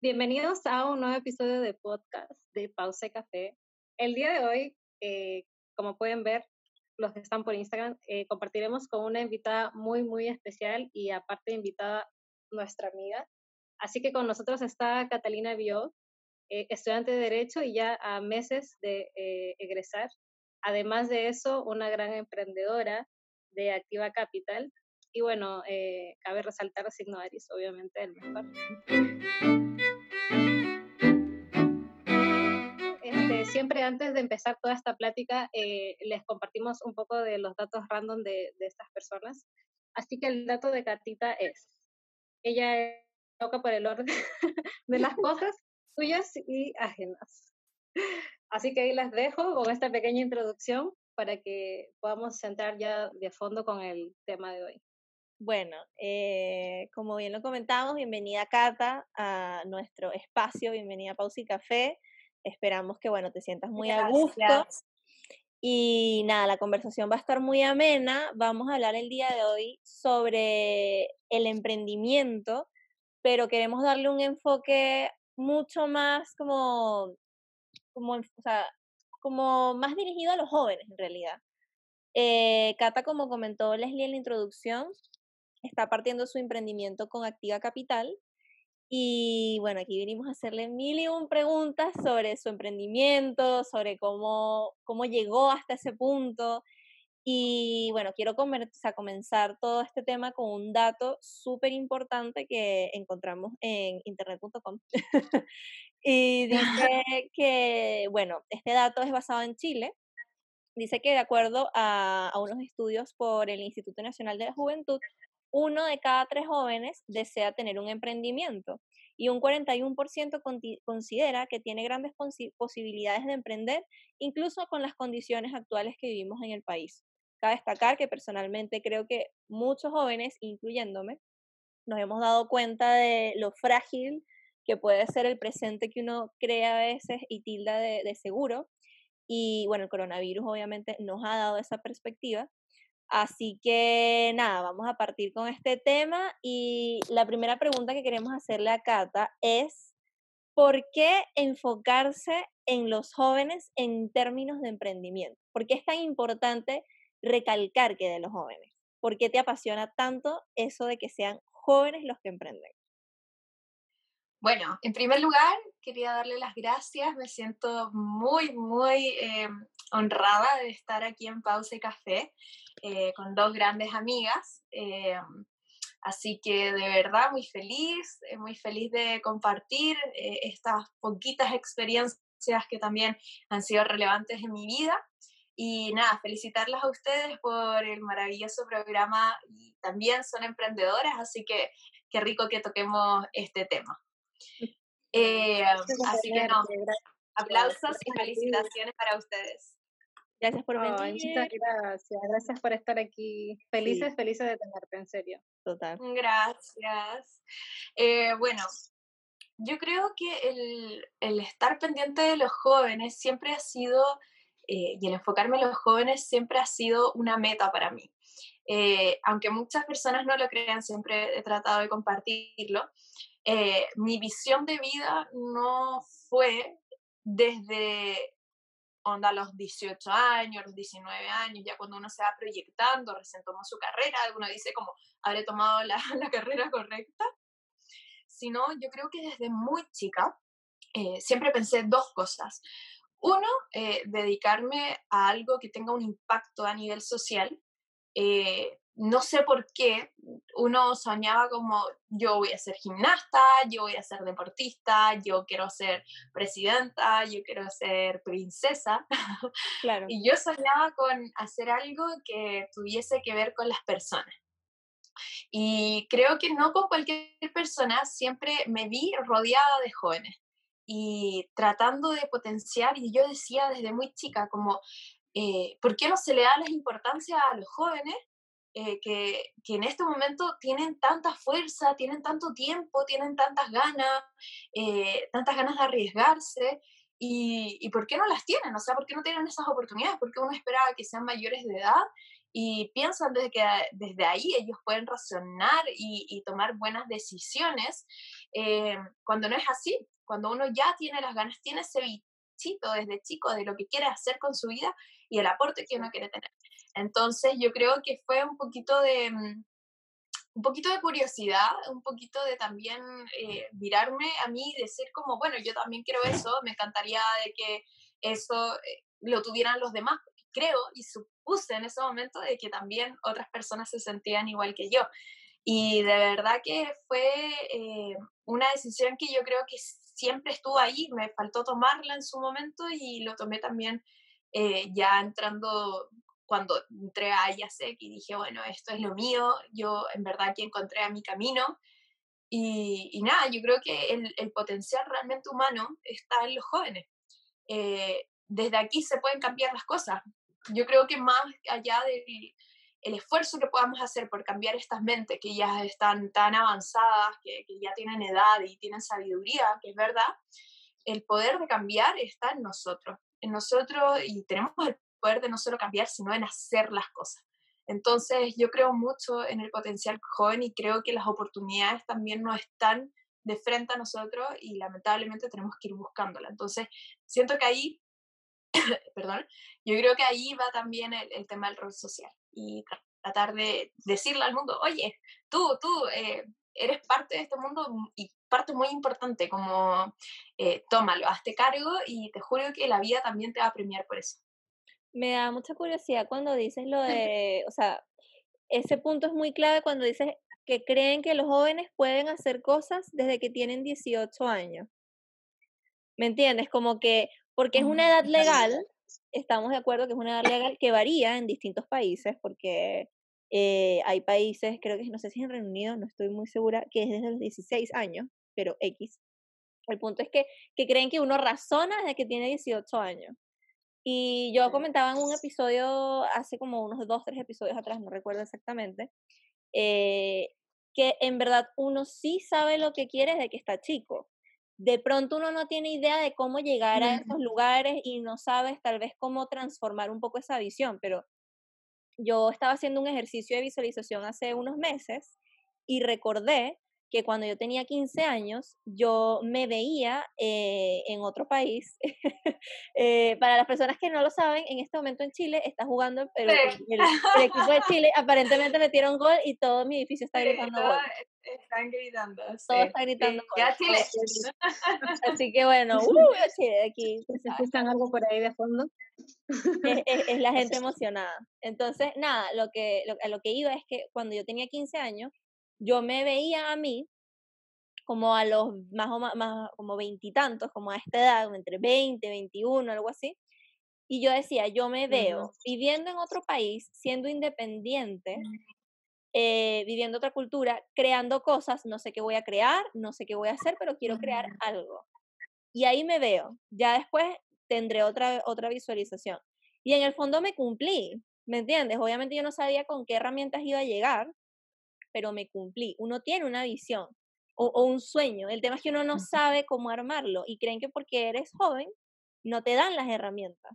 Bienvenidos a un nuevo episodio de podcast de Pause Café. El día de hoy, eh, como pueden ver, los que están por Instagram, eh, compartiremos con una invitada muy, muy especial y aparte invitada nuestra amiga. Así que con nosotros está Catalina Bio, eh, estudiante de Derecho y ya a meses de egresar. Además de eso, una gran emprendedora de Activa Capital. Y bueno, cabe resaltar a Signo Aris, obviamente, el mejor. Siempre antes de empezar toda esta plática, eh, les compartimos un poco de los datos random de, estas personas. Así que el dato de Catita es, ella toca por el orden de las cosas suyas y ajenas. Así que ahí las dejo con esta pequeña introducción para que podamos entrar ya de fondo con el tema de hoy. Bueno, eh, como bien lo comentamos, bienvenida Cata a nuestro espacio, bienvenida a Pausa y Café. Esperamos que, bueno, te sientas muy a gusto. Y nada, la conversación va a estar muy amena. Vamos a hablar el día de hoy sobre el emprendimiento, pero queremos darle un enfoque mucho más como, como, o sea, como más dirigido a los jóvenes en realidad. Eh, Cata, como comentó Leslie en la introducción, está partiendo su emprendimiento con Activa Capital, y bueno, aquí vinimos a hacerle mil y un preguntas sobre su emprendimiento, sobre cómo, cómo llegó hasta ese punto. Y bueno, quiero comenzar todo este tema con un dato súper importante que encontramos en internet.com. y dice que, bueno, este dato es basado en Chile. Dice que de acuerdo a, a unos estudios por el Instituto Nacional de la Juventud, uno de cada tres jóvenes desea tener un emprendimiento y un 41% considera que tiene grandes posibilidades de emprender, incluso con las condiciones actuales que vivimos en el país. Cabe destacar que personalmente creo que muchos jóvenes, incluyéndome, nos hemos dado cuenta de lo frágil que puede ser el presente que uno crea a veces y tilda de, de seguro. Y bueno, el coronavirus obviamente nos ha dado esa perspectiva, Así que nada, vamos a partir con este tema y la primera pregunta que queremos hacerle a Cata es, ¿por qué enfocarse en los jóvenes en términos de emprendimiento? ¿Por qué es tan importante recalcar que de los jóvenes? ¿Por qué te apasiona tanto eso de que sean jóvenes los que emprenden? Bueno, en primer lugar, quería darle las gracias. Me siento muy, muy eh, honrada de estar aquí en Pausa y Café eh, con dos grandes amigas. Eh, así que de verdad muy feliz, muy feliz de compartir estas poquitas experiencias que también han sido relevantes en mi vida. Y nada, felicitarlas a ustedes por el maravilloso programa y también son emprendedoras, así que qué rico que toquemos este tema. Eh, así que no, aplausos y felicitaciones para ustedes. Gracias por venir. muchas gracias. Gracias por estar aquí. Felices, felices de tenerte, en serio. Total. Gracias. Eh, bueno, yo creo que el, el, estar pendiente de los jóvenes siempre ha sido, eh, y el enfocarme en los jóvenes siempre ha sido una meta para mí. aunque muchas personas no lo crean, siempre he tratado de compartirlo. Eh, mi visión de vida no fue desde onda los 18 años, los 19 años, ya cuando uno se va proyectando, recién tomó su carrera, uno dice como, habré tomado la, la carrera correcta, sino yo creo que desde muy chica eh, siempre pensé dos cosas. Uno, eh, dedicarme a algo que tenga un impacto a nivel social, no sé por qué uno soñaba como yo voy a ser gimnasta, yo voy a ser deportista, yo quiero ser presidenta, yo quiero ser princesa. Claro. y yo soñaba con hacer algo que tuviese que ver con las personas. Y creo que no con cualquier persona, siempre me vi rodeada de jóvenes y tratando de potenciar, y yo decía desde muy chica como, eh, ¿por qué no se le da la importancia a los jóvenes eh, que, que, en este momento tienen tanta fuerza, tienen tanto tiempo, tienen tantas ganas, eh, tantas ganas de arriesgarse. Y, y, por qué no las tienen? O sea, ¿por qué no tienen esas oportunidades? ¿Por qué uno esperaba que sean mayores de edad y piensan desde que desde ahí ellos pueden razonar y, tomar buenas decisiones, eh, cuando no es así, cuando uno ya tiene las ganas, tiene ese bichito desde chico de lo que quiere hacer con su vida y el aporte que uno quiere tener. Entonces yo creo que fue un poquito de, mm, un poquito de curiosidad, un poquito de también eh, mirarme a mí y decir como, bueno, yo también quiero eso, me encantaría de que eso eh, lo tuvieran los demás, creo y supuse en ese momento de que también otras personas se sentían igual que yo. Y de verdad que fue eh, una decisión que yo creo que siempre estuvo ahí, me faltó tomarla en su momento y lo tomé también ya entrando cuando entré a IASEC y dije, bueno, esto es lo mío, yo en verdad que encontré a mi camino. Y, nada, yo creo que el, potencial realmente humano está en los jóvenes. Eh, desde aquí se pueden cambiar las cosas. Yo creo que más allá del el esfuerzo que podamos hacer por cambiar estas mentes que ya están tan avanzadas, que, que ya tienen edad y tienen sabiduría, que es verdad, el poder de cambiar está en nosotros, en nosotros y tenemos el poder de no solo cambiar, sino en hacer las cosas. Entonces, yo creo mucho en el potencial joven y creo que las oportunidades también no están de frente a nosotros y lamentablemente tenemos que ir buscándola. Entonces, siento que ahí, perdón, yo creo que ahí va también el, tema del rol social y tratar de decirle al mundo, oye, tú, tú eh, eres parte de este mundo y parte muy importante, como eh, tómalo, hazte cargo y te juro que la vida también te va a premiar por eso me da mucha curiosidad cuando dices lo de, o sea, ese punto es muy clave cuando dices que creen que los jóvenes pueden hacer cosas desde que tienen 18 años. ¿Me entiendes? Como que, porque es una edad legal, estamos de acuerdo que es una edad legal que varía en distintos países, porque eh, hay países, creo que no sé si en Reino Unido, no estoy muy segura, que es desde los 16 años, pero X. El punto es que, que creen que uno razona desde que tiene 18 años. Y yo comentaba en un episodio, hace como unos dos, tres episodios atrás, no recuerdo exactamente, eh, que en verdad uno sí sabe lo que quiere desde que está chico. De pronto uno no tiene idea de cómo llegar a esos lugares y no sabes tal vez cómo transformar un poco esa visión, pero yo estaba haciendo un ejercicio de visualización hace unos meses y recordé que cuando yo tenía 15 años, yo me veía eh, en otro país. Eh, para las personas que no lo saben, en este momento en Chile está jugando el, equipo de Chile. Aparentemente metieron gol y todo mi edificio está gritando gol. Están gritando. Todo está gritando gol. Chile. Así que bueno, uh, Chile aquí. ¿Se escuchan algo por ahí de fondo? Es, la gente emocionada. Entonces, nada, lo que, lo, lo que iba es que cuando yo tenía 15 años, yo me veía a mí como a los más o más, como veintitantos, como a esta edad, entre 20, 21, algo así. Y yo decía, yo me veo viviendo en otro país, siendo independiente, eh, viviendo otra cultura, creando cosas, no sé qué voy a crear, no sé qué voy a hacer, pero quiero crear algo. Y ahí me veo. Ya después tendré otra, otra visualización. Y en el fondo me cumplí, ¿me entiendes? Obviamente yo no sabía con qué herramientas iba a llegar, pero me cumplí. Uno tiene una visión o, un sueño. El tema es que uno no sabe cómo armarlo y creen que porque eres joven no te dan las herramientas.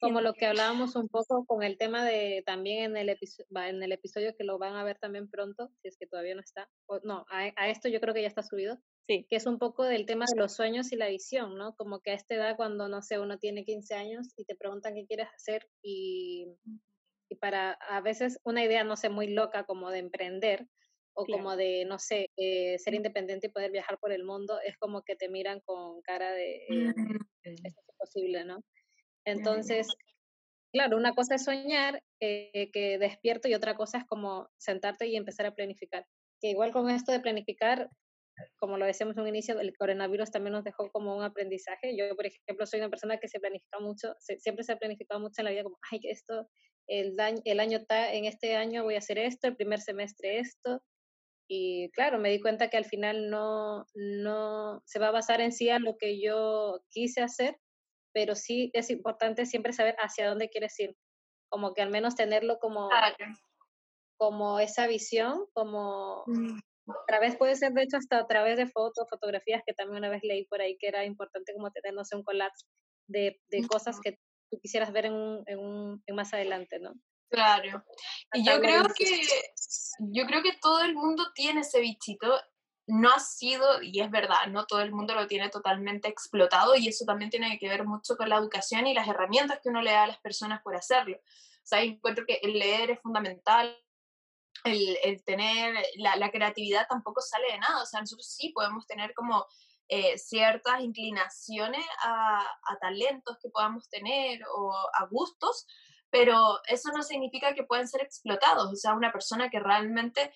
Como lo que hablábamos un poco con el tema de también en el, en el episodio que lo van a ver también pronto, si es que todavía no está. no, a, esto yo creo que ya está subido. Sí. Que es un poco del tema de los sueños y la visión, ¿no? Como que a esta edad, cuando, no sé, uno tiene 15 años y te preguntan qué quieres hacer y y para a veces una idea, no sé, muy loca como de emprender o como de, no sé, eh, ser independiente y poder viajar por el mundo, es como que te miran con cara de, eh, mm, es posible, ¿no? Entonces, claro, una cosa es soñar, eh, que despierto, y otra cosa es como sentarte y empezar a planificar. Que igual con esto de planificar, como lo decíamos en un inicio, el coronavirus también nos dejó como un aprendizaje. Yo, por ejemplo, soy una persona que se planifica mucho, siempre se ha planificado mucho en la vida, como, ay, esto, el, año, el año está, en este año voy a hacer esto, el primer semestre esto. Y claro, me di cuenta que al final no, no se va a basar en sí a lo que yo quise hacer, pero sí es importante siempre saber hacia dónde quieres ir. Como que al menos tenerlo como, como esa visión, como mm. a través, puede ser de hecho hasta a través de fotos, fotografías, que también una vez leí por ahí que era importante como tener, no sé, un collage de, de cosas que tú quisieras ver en, en, en más adelante, ¿no? Claro. Y yo creo que yo creo que todo el mundo tiene ese bichito. No ha sido, y es verdad, no todo el mundo lo tiene totalmente explotado y eso también tiene que ver mucho con la educación y las herramientas que uno le da a las personas por hacerlo. O sea, encuentro que el leer es fundamental, el, el tener, la, la, creatividad tampoco sale de nada. O sea, nosotros sí podemos tener como eh, ciertas inclinaciones a, a, talentos que podamos tener o a gustos, pero eso no significa que puedan ser explotados. O sea, una persona que realmente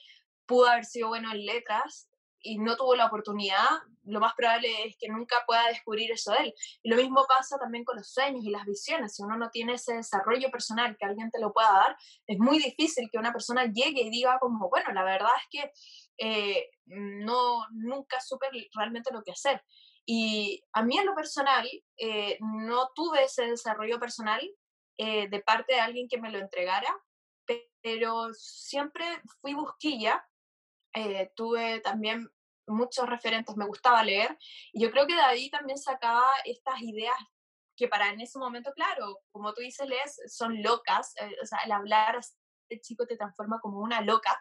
pudo haber sido bueno en letras y no tuvo la oportunidad, lo más probable es que nunca pueda descubrir eso de él. Y lo mismo pasa también con los sueños y las visiones. Si uno no tiene ese desarrollo personal que alguien te lo pueda dar, es muy difícil que una persona llegue y diga como, bueno, la verdad es que eh, no, nunca supe realmente lo que hacer. Y a mí en lo personal, eh, no tuve ese desarrollo personal eh, de parte de alguien que me lo entregara, pero siempre fui busquilla, tuve también muchos referentes, me gustaba leer, y yo creo que de ahí también sacaba estas ideas que para en ese momento, claro, como tú dices, lees, son locas, o sea, el hablar el chico te transforma como una loca,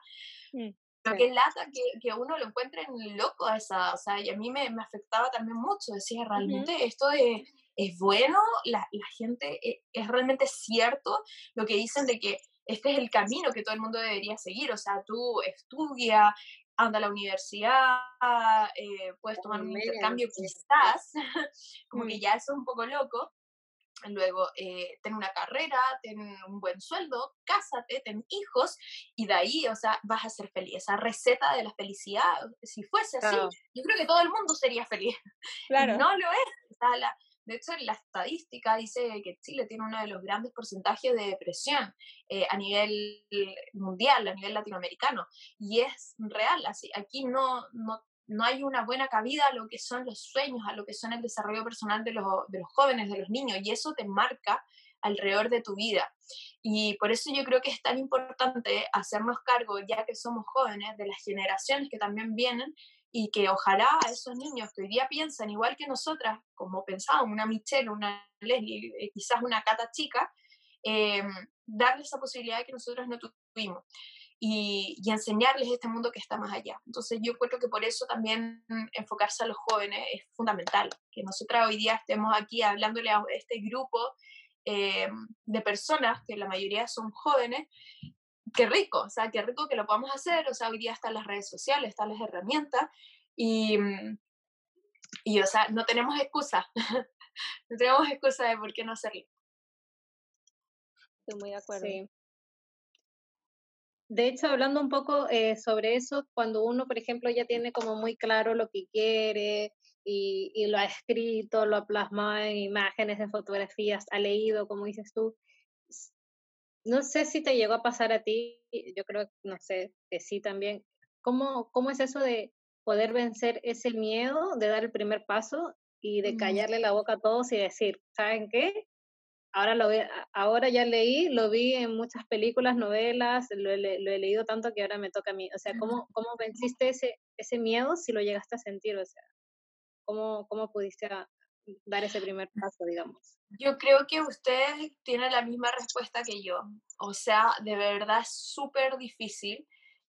mm, pero que lata que, que, uno lo encuentre en loco a esa, o sea, y a mí me, me afectaba también mucho, decía, realmente esto de es bueno, la, la gente, eh, es, realmente cierto lo que dicen de que este es el camino que todo el mundo debería seguir, o sea, tú estudia, anda a la universidad, eh, puedes tomar un intercambio quizás, como que mm. ya eso es un poco loco, luego eh, ten una carrera, ten un buen sueldo, cásate, ten hijos y de ahí, o sea, vas a ser feliz. Esa receta de la felicidad, si fuese así, yo creo que todo el mundo sería feliz. Claro. no lo es. O la, de hecho, la estadística dice que Chile tiene uno de los grandes porcentajes de depresión eh, a nivel mundial, a nivel latinoamericano. Y es real, así, aquí no, no, no hay una buena cabida a lo que son los sueños, a lo que son el desarrollo personal de los, de los jóvenes, de los niños, y eso te marca alrededor de tu vida. Y por eso yo creo que es tan importante hacernos cargo, ya que somos jóvenes, de las generaciones que también vienen y que ojalá a esos niños que hoy día piensan igual que nosotras, como pensábamos, una Michelle, una Leslie, eh, quizás una Cata chica, eh, darles esa posibilidad que nosotros no tuvimos y, y, enseñarles este mundo que está más allá. Entonces yo creo que por eso también enfocarse a los jóvenes es fundamental, que nosotras hoy día estemos aquí hablándole a este grupo eh, de personas, que la mayoría son jóvenes, qué rico, o sea, qué rico que lo podamos hacer, o sea, hoy día están las redes sociales, están las herramientas y, y o sea, no tenemos excusa, no tenemos excusa de por qué no hacerlo. Estoy muy de acuerdo. Sí. De hecho, hablando un poco eh, sobre eso, cuando uno, por ejemplo, ya tiene como muy claro lo que quiere y, y lo ha escrito, lo ha plasmado en imágenes, en fotografías, ha leído, como dices tú, no sé si te llegó a pasar a ti, yo creo, no sé, que sí también. ¿Cómo, cómo es eso de poder vencer ese miedo de dar el primer paso y de callarle la boca a todos y decir, ¿saben qué? Ahora, lo ahora ya leí, lo vi en muchas películas, novelas, lo he, lo he leído tanto que ahora me toca a mí. O sea, ¿cómo, cómo venciste ese, ese miedo si lo llegaste a sentir? O sea, ¿cómo, cómo pudiste dar ese primer paso, digamos? Yo creo que usted tiene la misma respuesta que yo. O sea, de verdad es súper difícil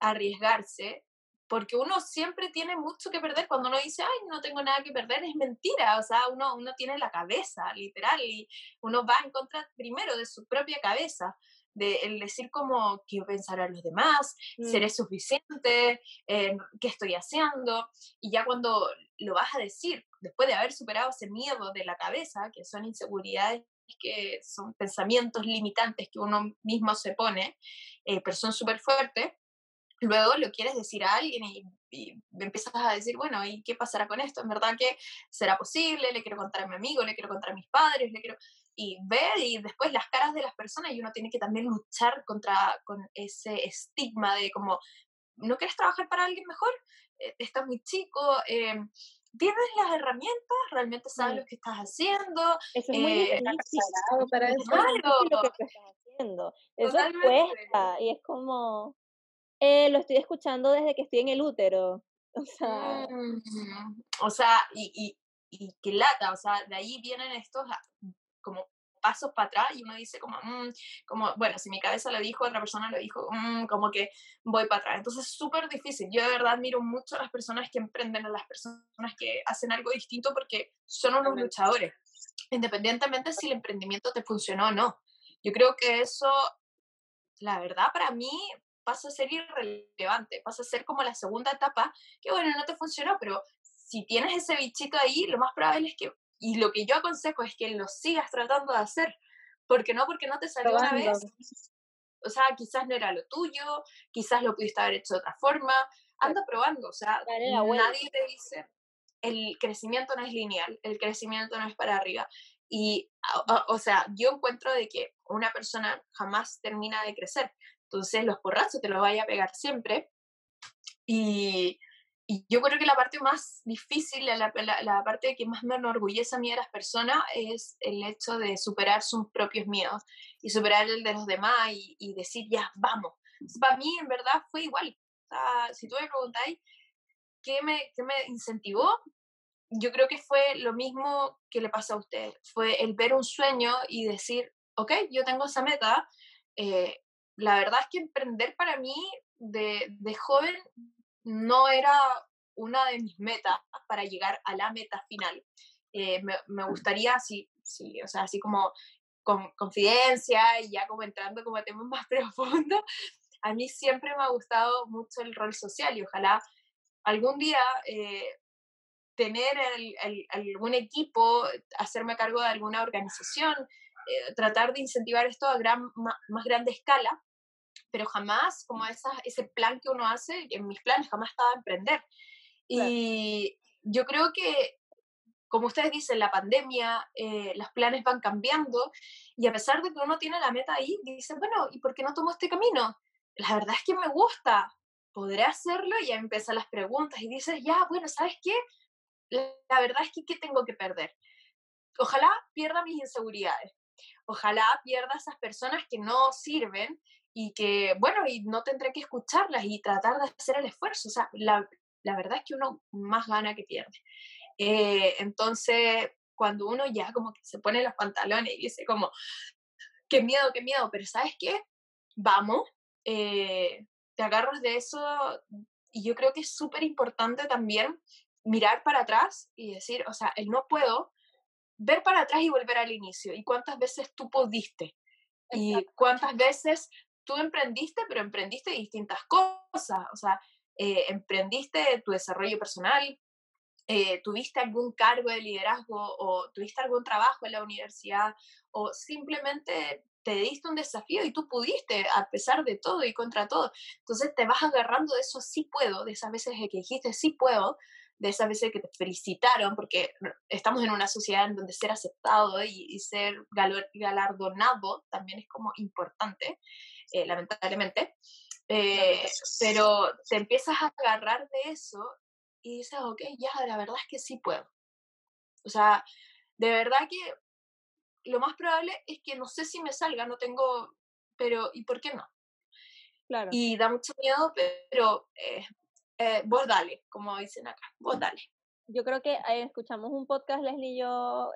arriesgarse porque uno siempre tiene mucho que perder. Cuando uno dice, ay, no tengo nada que perder, es mentira. O sea, uno, uno tiene la cabeza, literal, y uno va en contra primero de su propia cabeza de el decir como qué pensarán los demás, seré mm. suficiente, eh, qué estoy haciendo, y ya cuando lo vas a decir, después de haber superado ese miedo de la cabeza, que son inseguridades que son pensamientos limitantes que uno mismo se pone, eh, pero son súper fuertes, luego lo quieres decir a alguien y, y, empiezas a decir, bueno, ¿y qué pasará con esto? ¿En verdad que será posible? ¿Le quiero contar a mi amigo? ¿Le quiero contar a mis padres? ¿Le quiero...? y ver y después las caras de las personas y uno tiene que también luchar contra con ese estigma de como, ¿no quieres trabajar para alguien mejor? Eh, estás muy chico, eh, tienes las herramientas, realmente sabes lo que estás haciendo. Eso es muy eh, difícil para eso. lo que estás haciendo. Eso cuesta y es como, lo estoy escuchando desde que estoy en el útero. O sea, mm, o sea y, y, y que lata, o sea, de ahí vienen estos como pasos para atrás y uno dice como, mm", como, bueno, si mi cabeza lo dijo, otra persona lo dijo, mm", como que voy para atrás. Entonces es súper difícil. Yo de verdad admiro mucho a las personas que emprenden, a las personas que hacen algo distinto porque son unos luchadores, independientemente si el emprendimiento te funcionó o no. Yo creo que eso, la verdad, para mí pasa a ser irrelevante, pasa a ser como la segunda etapa, que bueno, no te funcionó, pero si tienes ese bichito ahí, lo más probable es que, y lo que yo aconsejo es que lo sigas tratando de hacer, porque no porque no te salió una vez, o sea, quizás no era lo tuyo, quizás lo pudiste haber hecho de otra forma, anda probando, o sea, nadie te dice, el crecimiento no es lineal, el crecimiento no es para arriba. Y, o, sea, yo encuentro de que una persona jamás termina de crecer. Entonces, los porrazos te los vaya a pegar siempre. Y, y yo creo que la parte más difícil, la, la, parte que más me enorgullece a mí de las personas es el hecho de superar sus propios miedos y superar el de los demás y, y decir, ya, vamos. Para mí, en verdad, fue igual. si tú me preguntáis qué me, qué me incentivó, yo creo que fue lo mismo que le pasó a usted. Fue el ver un sueño y decir, ok, yo tengo esa meta. Eh, la verdad es que emprender para mí de, de joven no era una de mis metas para llegar a la meta final. Eh, me, gustaría, sí, sí, o sea, así como con confidencia y ya como entrando como a temas más profundos, a mí siempre me ha gustado mucho el rol social y ojalá algún día eh, tener algún equipo, hacerme cargo de alguna organización, eh, tratar de incentivar esto a gran, más grande escala, pero jamás como esa, ese plan que uno hace, en mis planes jamás estaba emprender. Y yo creo que, como ustedes dicen, la pandemia, eh, los planes van cambiando y a pesar de que uno tiene la meta ahí, dice, bueno, ¿y por qué no tomo este camino? La verdad es que me gusta, podré hacerlo y ya empiezan las preguntas y dices, ya, bueno, ¿sabes qué? La verdad es que, ¿qué tengo que perder? Ojalá pierda mis inseguridades, ojalá pierda esas personas que no sirven y que, bueno, y no tendré que escucharlas y tratar de hacer el esfuerzo. O sea, la, la verdad es que uno más gana que pierde. Eh, entonces, cuando uno ya como que se pone los pantalones y dice como, qué miedo, qué miedo, pero ¿sabes qué? Vamos, eh, te agarras de eso y yo creo que es súper importante también mirar para atrás y decir, o sea, el no puedo, ver para atrás y volver al inicio. ¿Y cuántas veces tú pudiste? Y cuántas veces tú emprendiste, pero emprendiste distintas cosas. O sea, eh, emprendiste tu desarrollo personal, eh, tuviste algún cargo de liderazgo o tuviste algún trabajo en la universidad o simplemente te diste un desafío y tú pudiste a pesar de todo y contra todo. Entonces te vas agarrando de eso, sí puedo, de esas veces que dijiste, sí puedo, de esas veces que te felicitaron, porque estamos en una sociedad en donde ser aceptado y, ser galardonado también es como importante, eh, lamentablemente. Eh, pero te empiezas a agarrar de eso y dices, ok, ya, la verdad es que sí puedo. O sea, de verdad que lo más probable es que no sé si me salga, no tengo, pero ¿y por qué no? Claro. Y da mucho miedo, pero eh, eh, vos dale, como dicen acá, vos dale. Yo creo que escuchamos un podcast, Leslie y yo,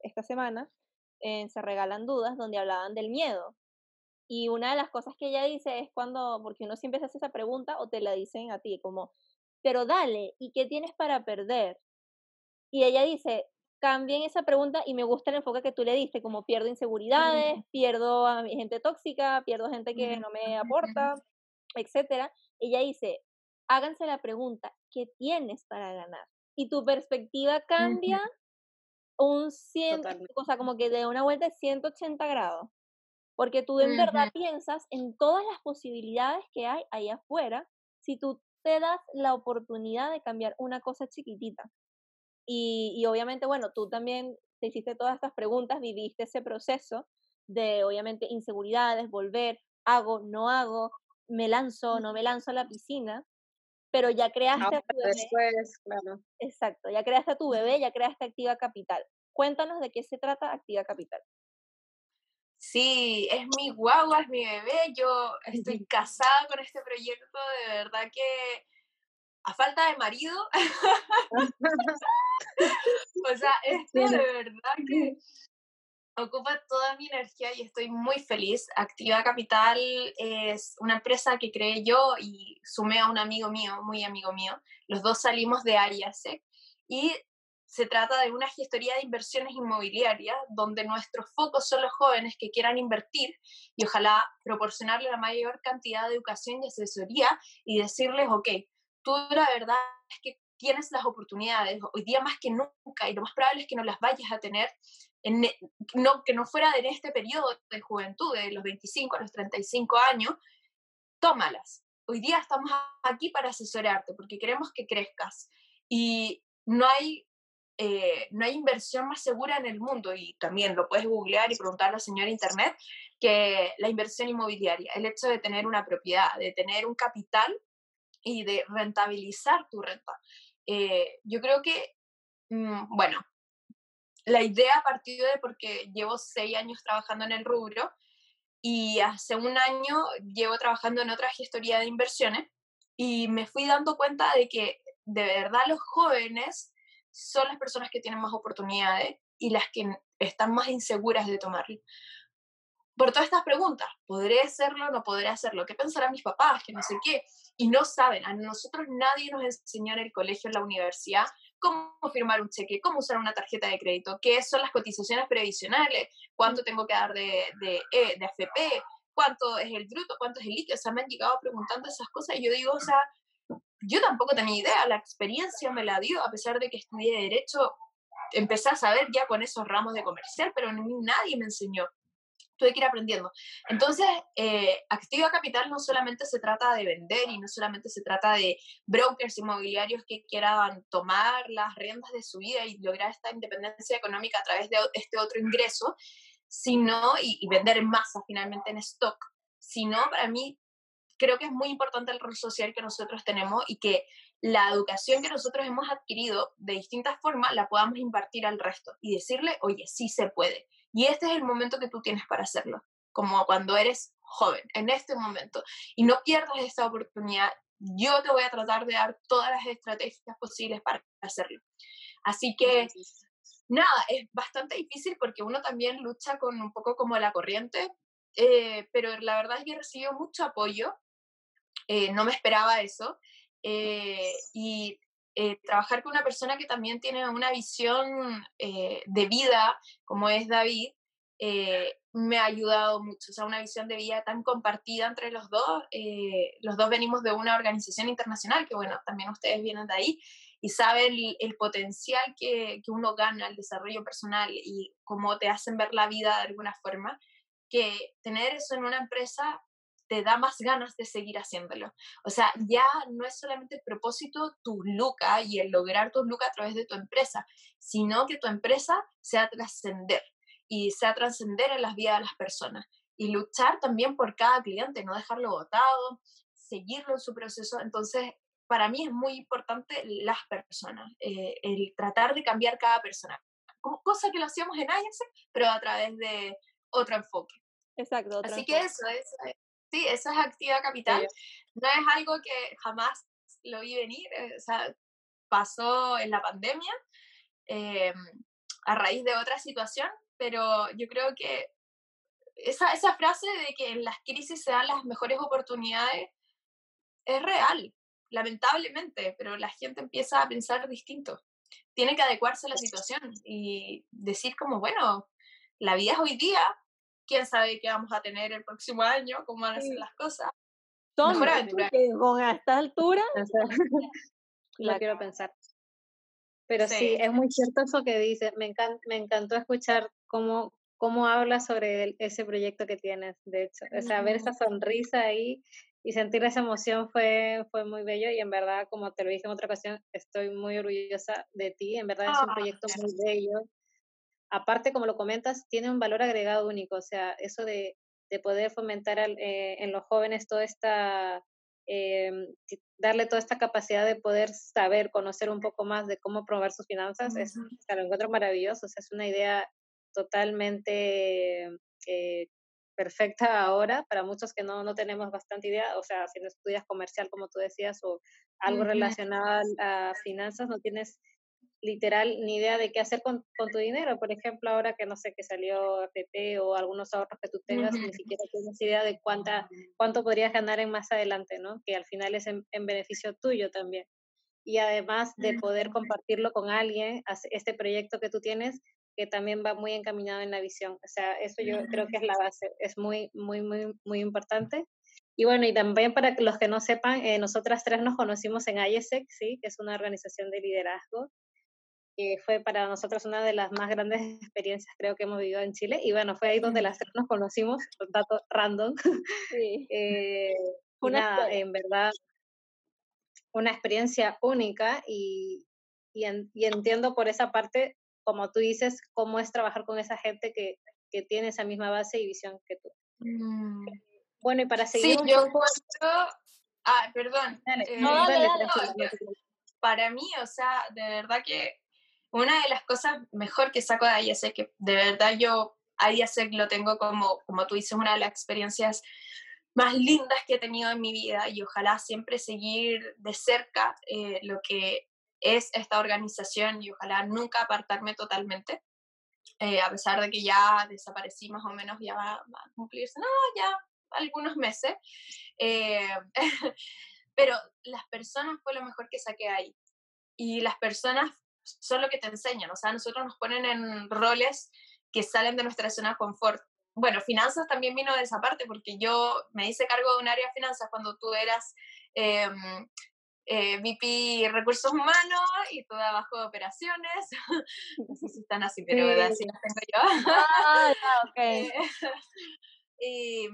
esta semana, en Se Regalan Dudas, donde hablaban del miedo. Y una de las cosas que ella dice es cuando, porque uno siempre se hace esa pregunta o te la dicen a ti, como, pero dale, ¿y qué tienes para perder? Y ella dice, cambien esa pregunta y me gusta el enfoque que tú le diste, como pierdo inseguridades, pierdo a mi gente tóxica, pierdo gente que no me aporta, etcétera. Ella dice, háganse la pregunta, ¿qué tienes para ganar? Y tu perspectiva cambia un 100, o sea, como que de una vuelta de 180 grados. Porque tú en verdad piensas en todas las posibilidades que hay ahí afuera si tú te das la oportunidad de cambiar una cosa chiquitita. Y, y obviamente, bueno, tú también te hiciste todas estas preguntas, viviste ese proceso de, obviamente, inseguridades, volver, hago, no hago, me lanzo, no me lanzo a la piscina, pero ya creaste a tu bebé. Después, claro. Exacto, ya creaste a tu bebé, ya creaste Activa Capital. Cuéntanos de qué se trata Activa Capital. Sí, es mi guagua, es mi bebé. Yo estoy casada con este proyecto, de verdad que a falta de marido. o sea, esto de verdad que ocupa toda mi energía y estoy muy feliz. Activa Capital es una empresa que creé yo y sumé a un amigo mío, muy amigo mío. Los dos salimos de Ariasec y se trata de una gestoría de inversiones inmobiliarias donde nuestros focos son los jóvenes que quieran invertir y ojalá proporcionarle la mayor cantidad de educación y asesoría y decirles, ok, tú la verdad es que tienes las oportunidades hoy día más que nunca y lo más probable es que no las vayas a tener en, e, no, que no fuera en este periodo de juventud, de los 25 a los 35 años, tómalas. Hoy día estamos aquí para asesorarte porque queremos que crezcas. Y no hay, eh, no hay inversión más segura en el mundo, y también lo puedes googlear y preguntar a la señora Internet, que la inversión inmobiliaria, el hecho de tener una propiedad, de tener un capital y de rentabilizar tu renta. Eh, yo creo que, mm, bueno, la idea partió de porque llevo seis años trabajando en el rubro y hace un año llevo trabajando en otra gestoría de inversiones y me fui dando cuenta de que de verdad los jóvenes son las personas que tienen más oportunidades y las que están más inseguras de tomarlo. Por todas estas preguntas, ¿podré hacerlo? ¿No podré hacerlo? ¿Qué pensarán mis papás? Que no sé qué. Y no saben, a nosotros nadie nos enseñó en el colegio, en la universidad, cómo firmar un cheque, cómo usar una tarjeta de crédito, qué son las cotizaciones previsionales, cuánto tengo que dar de, de, eh, de AFP, cuánto es el bruto, cuánto es el líquido. O sea, me han llegado preguntando esas cosas y yo digo, o sea, yo tampoco tenía idea, la experiencia me la dio, a pesar de que estudié Derecho, empecé a saber ya con esos ramos de comercial, pero nadie me enseñó tuve que ir aprendiendo. Entonces, eh, Activa Capital no solamente se trata de vender y no solamente se trata de brokers inmobiliarios que quieran tomar las riendas de su vida y lograr esta independencia económica a través de este otro ingreso, sino, y, y vender en masa finalmente en stock, sino para mí creo que es muy importante el rol social que nosotros tenemos y que la educación que nosotros hemos adquirido de distintas formas la podamos impartir al resto y decirle, oye, sí se puede. Y este es el momento que tú tienes para hacerlo, como cuando eres joven, en este momento. Y no pierdas esta oportunidad. Yo te voy a tratar de dar todas las estrategias posibles para hacerlo. Así que, nada, es bastante difícil porque uno también lucha con un poco como la corriente, eh, pero la verdad es que he recibido mucho apoyo. Eh, no me esperaba eso. Eh, y eh, trabajar con una persona que también tiene una visión de vida, como es David, me ha ayudado mucho. O sea, una visión de vida tan compartida entre los dos. los dos venimos de una organización internacional, que bueno, también ustedes vienen de ahí, y saben el, potencial que, que, uno gana, el desarrollo personal y cómo te hacen ver la vida de alguna forma, que tener eso en una empresa te da más ganas de seguir haciéndolo. O sea, ya no es solamente el propósito tu luca y el lograr tu luca a través de tu empresa, sino que tu empresa sea trascender y sea trascender en las vidas de las personas y luchar también por cada cliente, no dejarlo botado, seguirlo en su proceso. Entonces, para mí es muy importante las personas, eh, el tratar de cambiar cada persona, como cosa que lo hacíamos en Ajax, pero a través de otro enfoque. Exacto. Así que eso, eso es Sí, eso es activa capital. No es algo que jamás lo vi venir, eh, o sea, pasó en la pandemia em, a raíz de otra situación, pero yo creo que esa, esa frase de que en las crisis se dan las mejores oportunidades es real, lamentablemente, pero la gente empieza a pensar distinto. Tiene que adecuarse a la situación y decir como, bueno, la vida es hoy día, quién sabe qué vamos a tener el próximo año, cómo van a ser las cosas. Son Mejor aventura. Con a esta altura. Lo quiero pensar. Pero sí. es muy cierto eso que dice. Me, me encantó escuchar cómo, cómo hablas sobre ese proyecto que tienes, de hecho. O sea, ver esa sonrisa ahí y sentir esa emoción fue, fue muy bello y en verdad, como te lo dije en otra ocasión, estoy muy orgullosa de ti. En verdad es un ah, proyecto muy bello aparte, como lo comentas, tiene un valor agregado único, o sea, eso de, de poder fomentar eh, en los jóvenes toda esta, eh, darle toda esta capacidad de poder saber, conocer un poco más de cómo promover sus finanzas, es, lo encuentro maravilloso, o sea, es una idea totalmente eh, perfecta ahora para muchos que no, no tenemos bastante idea, o sea, si no estudias comercial, como tú decías, o algo relacionado a finanzas, no tienes literal ni idea de qué hacer con, tu dinero. Por ejemplo, ahora que no sé, que salió FP o algunos ahorros que tú tengas, ni siquiera tienes idea de cuánta, cuánto podrías ganar en más adelante, ¿no? Que al final es en, beneficio tuyo también. Y además de poder compartirlo con alguien, este proyecto que tú tienes, que también va muy encaminado en la visión. O sea, eso yo creo que es la base, es muy, muy, muy, muy importante. Y bueno, y también para los que no sepan, eh, nosotras tres nos conocimos en IESEC, ¿sí? que es una organización de liderazgo, que fue para nosotros una de las más grandes experiencias creo que hemos vivido en Chile. Y bueno, fue ahí donde las tres nos conocimos, un dato random. Sí. eh, una, en verdad, una experiencia única y, y, y, entiendo por esa parte, como tú dices, cómo es trabajar con esa gente que, que tiene esa misma base y visión que tú. Mm. Bueno, y para seguir... Sí, yo encuentro... Ah, perdón. Eh, no, dale, dale, para mí, o sea, de verdad que una de las cosas mejor que saco de IASEC, que de verdad yo IASEC lo tengo como, como tú dices, una de las experiencias más lindas que he tenido en mi vida y ojalá siempre seguir de cerca eh, lo que es esta organización y ojalá nunca apartarme totalmente, eh, a pesar de que ya desaparecí más o menos, ya va, a cumplirse, no, ya algunos meses, eh, pero las personas fue lo mejor que saqué ahí. Y las personas son lo que te enseñan, o sea, nosotros nos ponen en roles que salen de nuestra zona de confort. Bueno, finanzas también vino de esa parte, porque yo me hice cargo de un área de finanzas cuando tú eras eh, eh, VP Recursos Humanos y tú abajo de operaciones. no sé si están así, pero así las tengo yo. Ah, okay. Eh, y,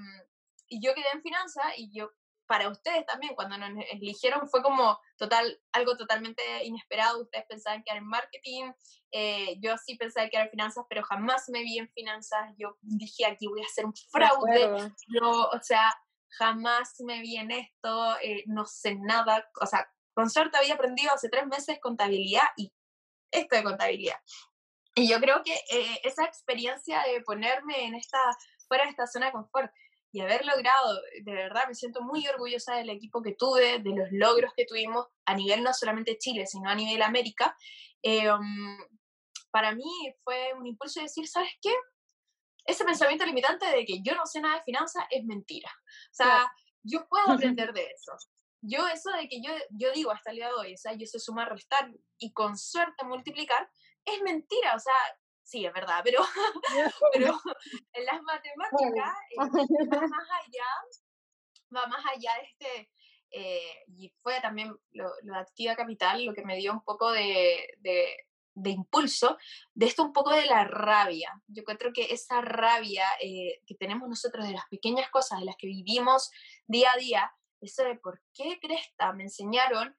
y yo quedé en finanzas y yo para ustedes también, cuando nos eligieron, fue como total, algo totalmente inesperado. Ustedes pensaban que era en marketing, eh, yo sí pensaba que era en finanzas, pero jamás me vi en finanzas. Yo dije, aquí voy a hacer un fraude. Yo, o sea, jamás me vi en esto, eh, no sé nada. O sea, con suerte había aprendido hace tres meses contabilidad y esto de contabilidad. Y yo creo que eh, esa experiencia de ponerme en esta, fuera de esta zona de confort, y haber logrado, de verdad me siento muy orgullosa del equipo que tuve, de los logros que tuvimos a nivel no solamente Chile, sino a nivel América, eh, para mí fue un impulso de decir, ¿sabes qué? Ese pensamiento limitante de que yo no sé nada de finanzas es mentira. O sea, yo puedo aprender de eso. Yo eso de que yo, yo digo hasta el día de hoy, o sea, yo sé sumar, restar y con suerte multiplicar, es mentira. O sea, sí, es verdad, pero, pero en las matemáticas eh, va más allá, va más allá de este, eh, y fue también lo, lo, de Activa Capital lo que me dio un poco de, de, de, impulso, de esto un poco de la rabia. Yo creo que esa rabia eh, que tenemos nosotros de las pequeñas cosas, de las que vivimos día a día, eso de por qué cresta me enseñaron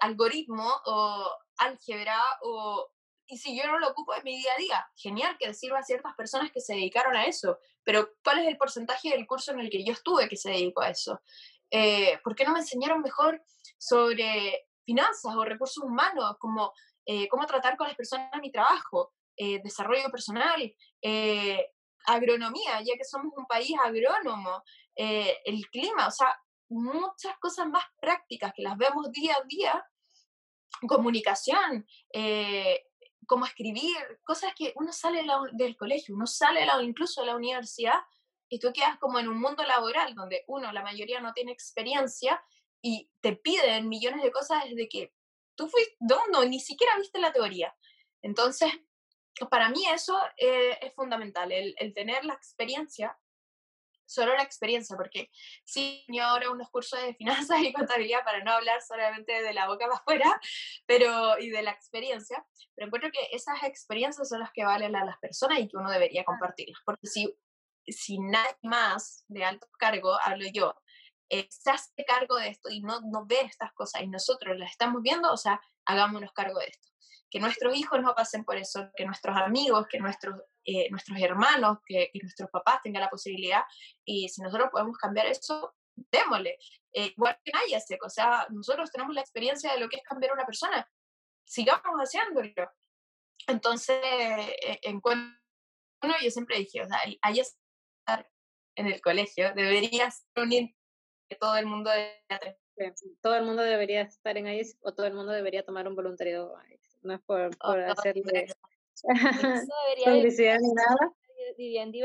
algoritmo o álgebra o y si yo no lo ocupo en mi día a día, genial que sirva a ciertas personas que se dedicaron a eso, pero ¿cuál es el porcentaje del curso en el que yo estuve que se dedicó a eso? Eh, ¿Por qué no me enseñaron mejor sobre finanzas o recursos humanos, como eh, cómo tratar con las personas en mi trabajo, eh, desarrollo personal, agronomía, ya que somos un país agrónomo, el clima, o sea, muchas cosas más prácticas que las vemos día a día, comunicación, cómo escribir, cosas que uno sale del colegio, uno sale incluso de la universidad y tú quedas como en un mundo laboral donde uno, la mayoría no tiene experiencia y te piden millones de cosas desde que tú fuiste, no, ni siquiera viste la teoría. Entonces, para mí eso eh, es fundamental, el, el, tener la experiencia solo la experiencia, porque sí, yo ahora unos cursos de finanzas y contabilidad para no hablar solamente de la boca para afuera, pero y de la experiencia, pero encuentro que esas experiencias son las que valen a las personas y que uno debería compartirlas, porque si, si nadie más de alto cargo, hablo yo, eh, se hace cargo de esto y no, no ve estas cosas y nosotros las estamos viendo, o sea, hagámonos cargo de esto. Que nuestros hijos no pasen por eso, que nuestros amigos, que nuestros eh, nuestros hermanos, que, nuestros papás tengan la posibilidad. Y si nosotros podemos cambiar eso, démosle. Eh, igual que hace, o sea, nosotros tenemos la experiencia de lo que es cambiar a una persona. Sigamos haciéndolo. Entonces, eh, en cuanto uno, yo siempre dije, o sea, estar en el colegio debería ser un que todo el mundo todo el mundo debería estar en ICE o todo el mundo debería tomar un voluntariado No es por, por hacerle publicidad ni nada.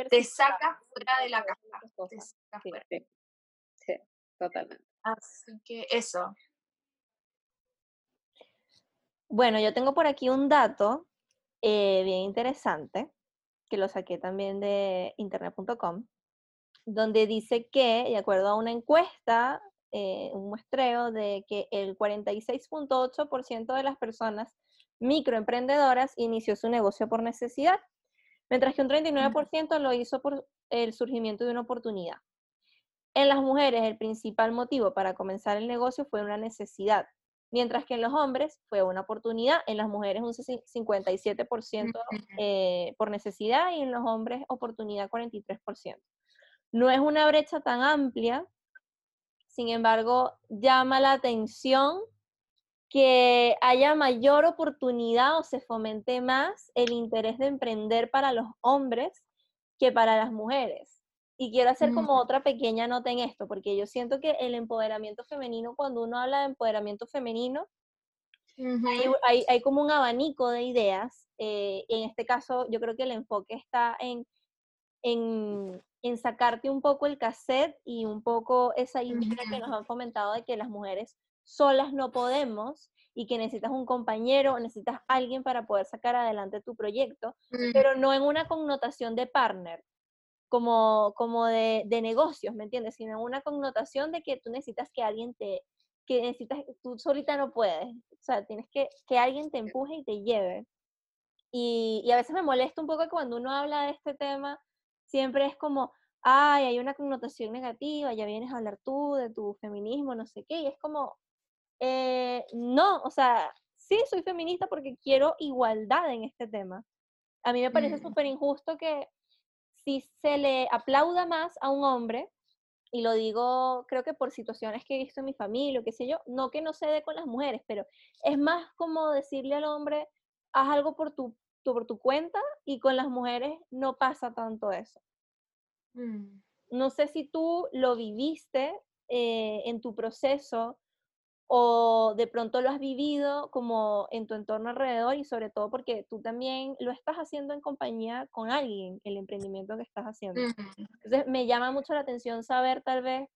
Te saca fuera de la caja. Sí, sí, totalmente. Así que eso. Bueno, yo tengo por aquí un dato eh, bien interesante, que lo saqué también de internet.com, donde dice que, de acuerdo a una encuesta, eh, un muestreo de que el 46.8% de las personas microemprendedoras inició su negocio por necesidad, mientras que un 39% lo hizo por el surgimiento de una oportunidad. En las mujeres, el principal motivo para comenzar el negocio fue una necesidad, mientras que en los hombres fue una oportunidad, en las mujeres un 57% eh, por necesidad y en los hombres oportunidad 43%. No es una brecha tan amplia, sin embargo, llama la atención que haya mayor oportunidad o se fomente más el interés de emprender para los hombres que para las mujeres. Y quiero hacer como otra pequeña nota en esto, porque yo siento que el empoderamiento femenino, cuando uno habla de empoderamiento femenino, hay, hay, como un abanico de ideas. Eh, en este caso, yo creo que el enfoque está en, en, en, sacarte un poco el cassette y un poco esa idea que nos han fomentado de que las mujeres solas no podemos y que necesitas un compañero, necesitas alguien para poder sacar adelante tu proyecto, pero no en una connotación de partner, como, como de, de, negocios, ¿me entiendes? Sino una connotación de que tú necesitas que alguien te, que necesitas, tú solita no puedes, o sea, tienes que que alguien te empuje y te lleve. Y, y a veces me molesta un poco que cuando uno habla de este tema, siempre es como, ay, hay una connotación negativa, ya vienes a hablar tú de tu feminismo, no sé qué, y es como, eh, no, o sea, sí soy feminista porque quiero igualdad en este tema. A mí me parece mm. súper injusto que si se le aplauda más a un hombre, y lo digo creo que por situaciones que he visto en mi familia o qué sé yo, no que no se dé con las mujeres, pero es más como decirle al hombre, haz algo por tu, por tu cuenta y con las mujeres no pasa tanto eso. Mm. No sé si tú lo viviste eh, en tu proceso o de pronto lo has vivido como en tu entorno alrededor y sobre todo porque tú también lo estás haciendo en compañía con alguien, el emprendimiento que estás haciendo. Entonces me llama mucho la atención saber tal vez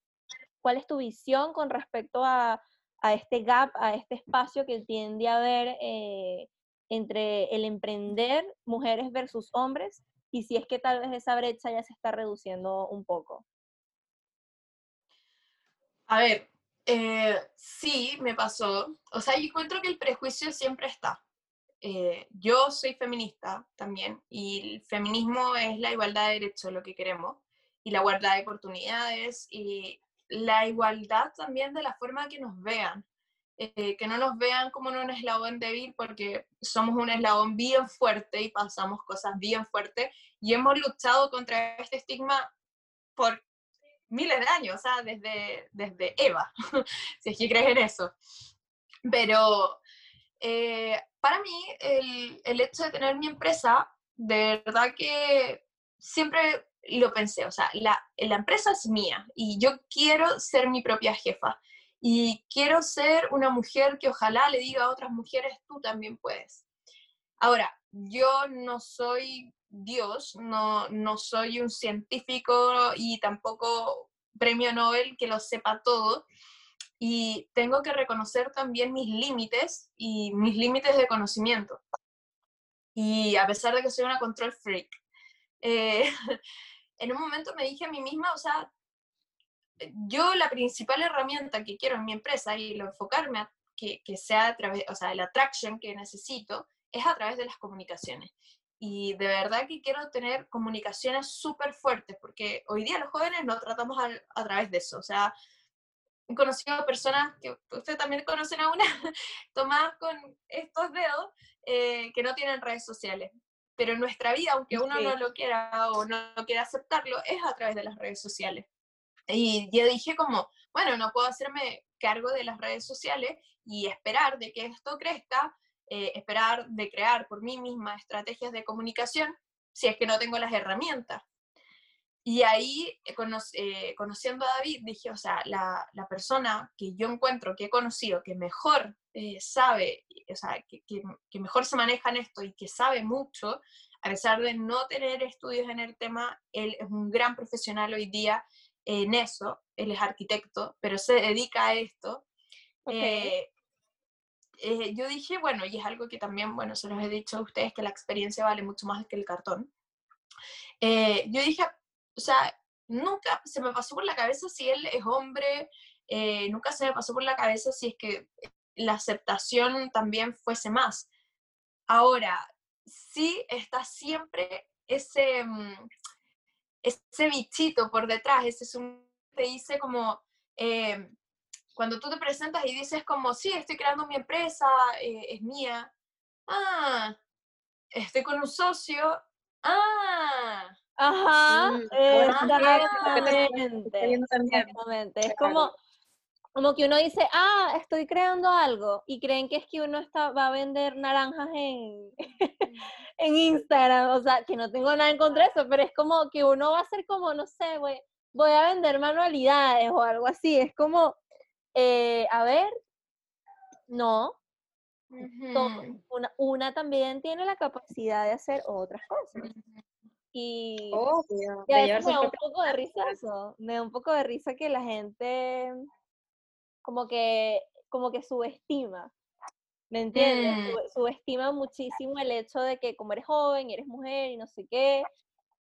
cuál es tu visión con respecto a, a este gap, a este espacio que tiende a haber eh, entre el emprender mujeres versus hombres y si es que tal vez esa brecha ya se está reduciendo un poco. A ver, eh, sí, me pasó. O sea, yo encuentro que el prejuicio siempre está. Eh, yo soy feminista también y el feminismo es la igualdad de derechos, lo que queremos, y la igualdad de oportunidades y la igualdad también de la forma que nos vean. Eh, que no nos vean como un eslabón débil porque somos un eslabón bien fuerte y pasamos cosas bien fuertes y hemos luchado contra este estigma por miles de años, o sea, desde, desde Eva, si es que crees en eso. Pero eh, para mí el, el, hecho de tener mi empresa, de verdad que siempre lo pensé, o sea, la, la empresa es mía y yo quiero ser mi propia jefa y quiero ser una mujer que ojalá le diga a otras mujeres, tú también puedes. Ahora, yo no soy Dios, no, no soy un científico y tampoco premio Nobel que lo sepa todo. Y tengo que reconocer también mis límites y mis límites de conocimiento. Y a pesar de que soy una control freak, eh, en un momento me dije a mí misma, o sea, yo la principal herramienta que quiero en mi empresa y lo enfocarme a que, que sea a través, o sea, la attraction que necesito es a través de las comunicaciones. Y de verdad que quiero tener comunicaciones súper fuertes, porque hoy día los jóvenes no tratamos a, través de eso. O sea, he conocido personas que usted también conocen a una, tomadas con estos dedos, eh, que no tienen redes sociales. Pero nuestra vida, aunque uno no lo quiera o no, no quiera aceptarlo, es a través de las redes sociales. Y yo dije como, bueno, no puedo hacerme cargo de las redes sociales y esperar de que esto crezca eh, esperar de crear por mí misma estrategias de comunicación si es que no tengo las herramientas. Y ahí, eh, eh, conociendo a David, dije, o sea, la, la, persona que yo encuentro, que he conocido, que mejor eh, sabe, o sea, que, que, mejor se maneja en esto y que sabe mucho, a pesar de no tener estudios en el tema, él es un gran profesional hoy día en eso, él es arquitecto, pero se dedica a esto. Yo dije, bueno, y es algo que también, bueno, se los he dicho a ustedes, que la experiencia vale mucho más que el cartón. yo dije, o sea, nunca se me pasó por la cabeza si él es hombre, eh, nunca se me pasó por la cabeza si es que la aceptación también fuese más. Ahora, sí está siempre ese, mm, ese bichito por detrás, ese es un, te dice como, eh, cuando tú te presentas y dices como, sí, estoy creando mi empresa, eh, es mía, ah, estoy con un socio, ah, Ajá, exactamente, Es como, como que uno dice, ah, estoy creando algo, y creen que es que uno está, va a vender naranjas en, en Instagram, o sea, que no tengo nada en contra de eso, pero es como que uno va a ser como, no sé, voy, voy a vender manualidades o algo así, es como, eh, a ver, no, una, una, también tiene la capacidad de hacer otras cosas. Y, me da un poco de risa eso, me da un poco de risa que la gente como que, como que subestima, ¿me entiendes? Mm. Subestima muchísimo el hecho de que como eres joven, eres mujer y no sé qué,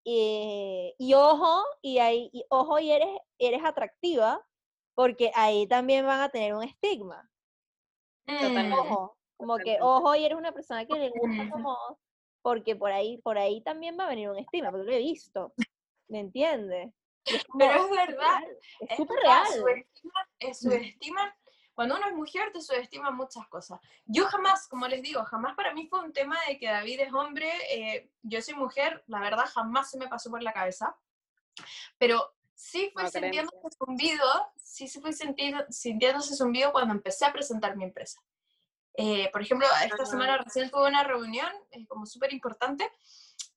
y, y ojo, y ahí, y ojo, y eres, eres atractiva, porque ahí también van a tener un estigma. Ojo, como que ojo, y eres una persona que le gusta como porque por ahí, por ahí también va a venir un estima, porque lo he visto, ¿me entiendes? Pero es verdad, es súper real. Es subestima, cuando uno es mujer te subestima muchas cosas. Yo jamás, como les digo, jamás para mí fue un tema de que David es hombre, eh, yo soy mujer, la verdad jamás se me pasó por la cabeza, pero sí fui sintiéndose zumbido, sí, sí fui sintiéndose zumbido cuando empecé a presentar mi empresa. Eh, por ejemplo, esta semana recién tuve una reunión eh, como súper importante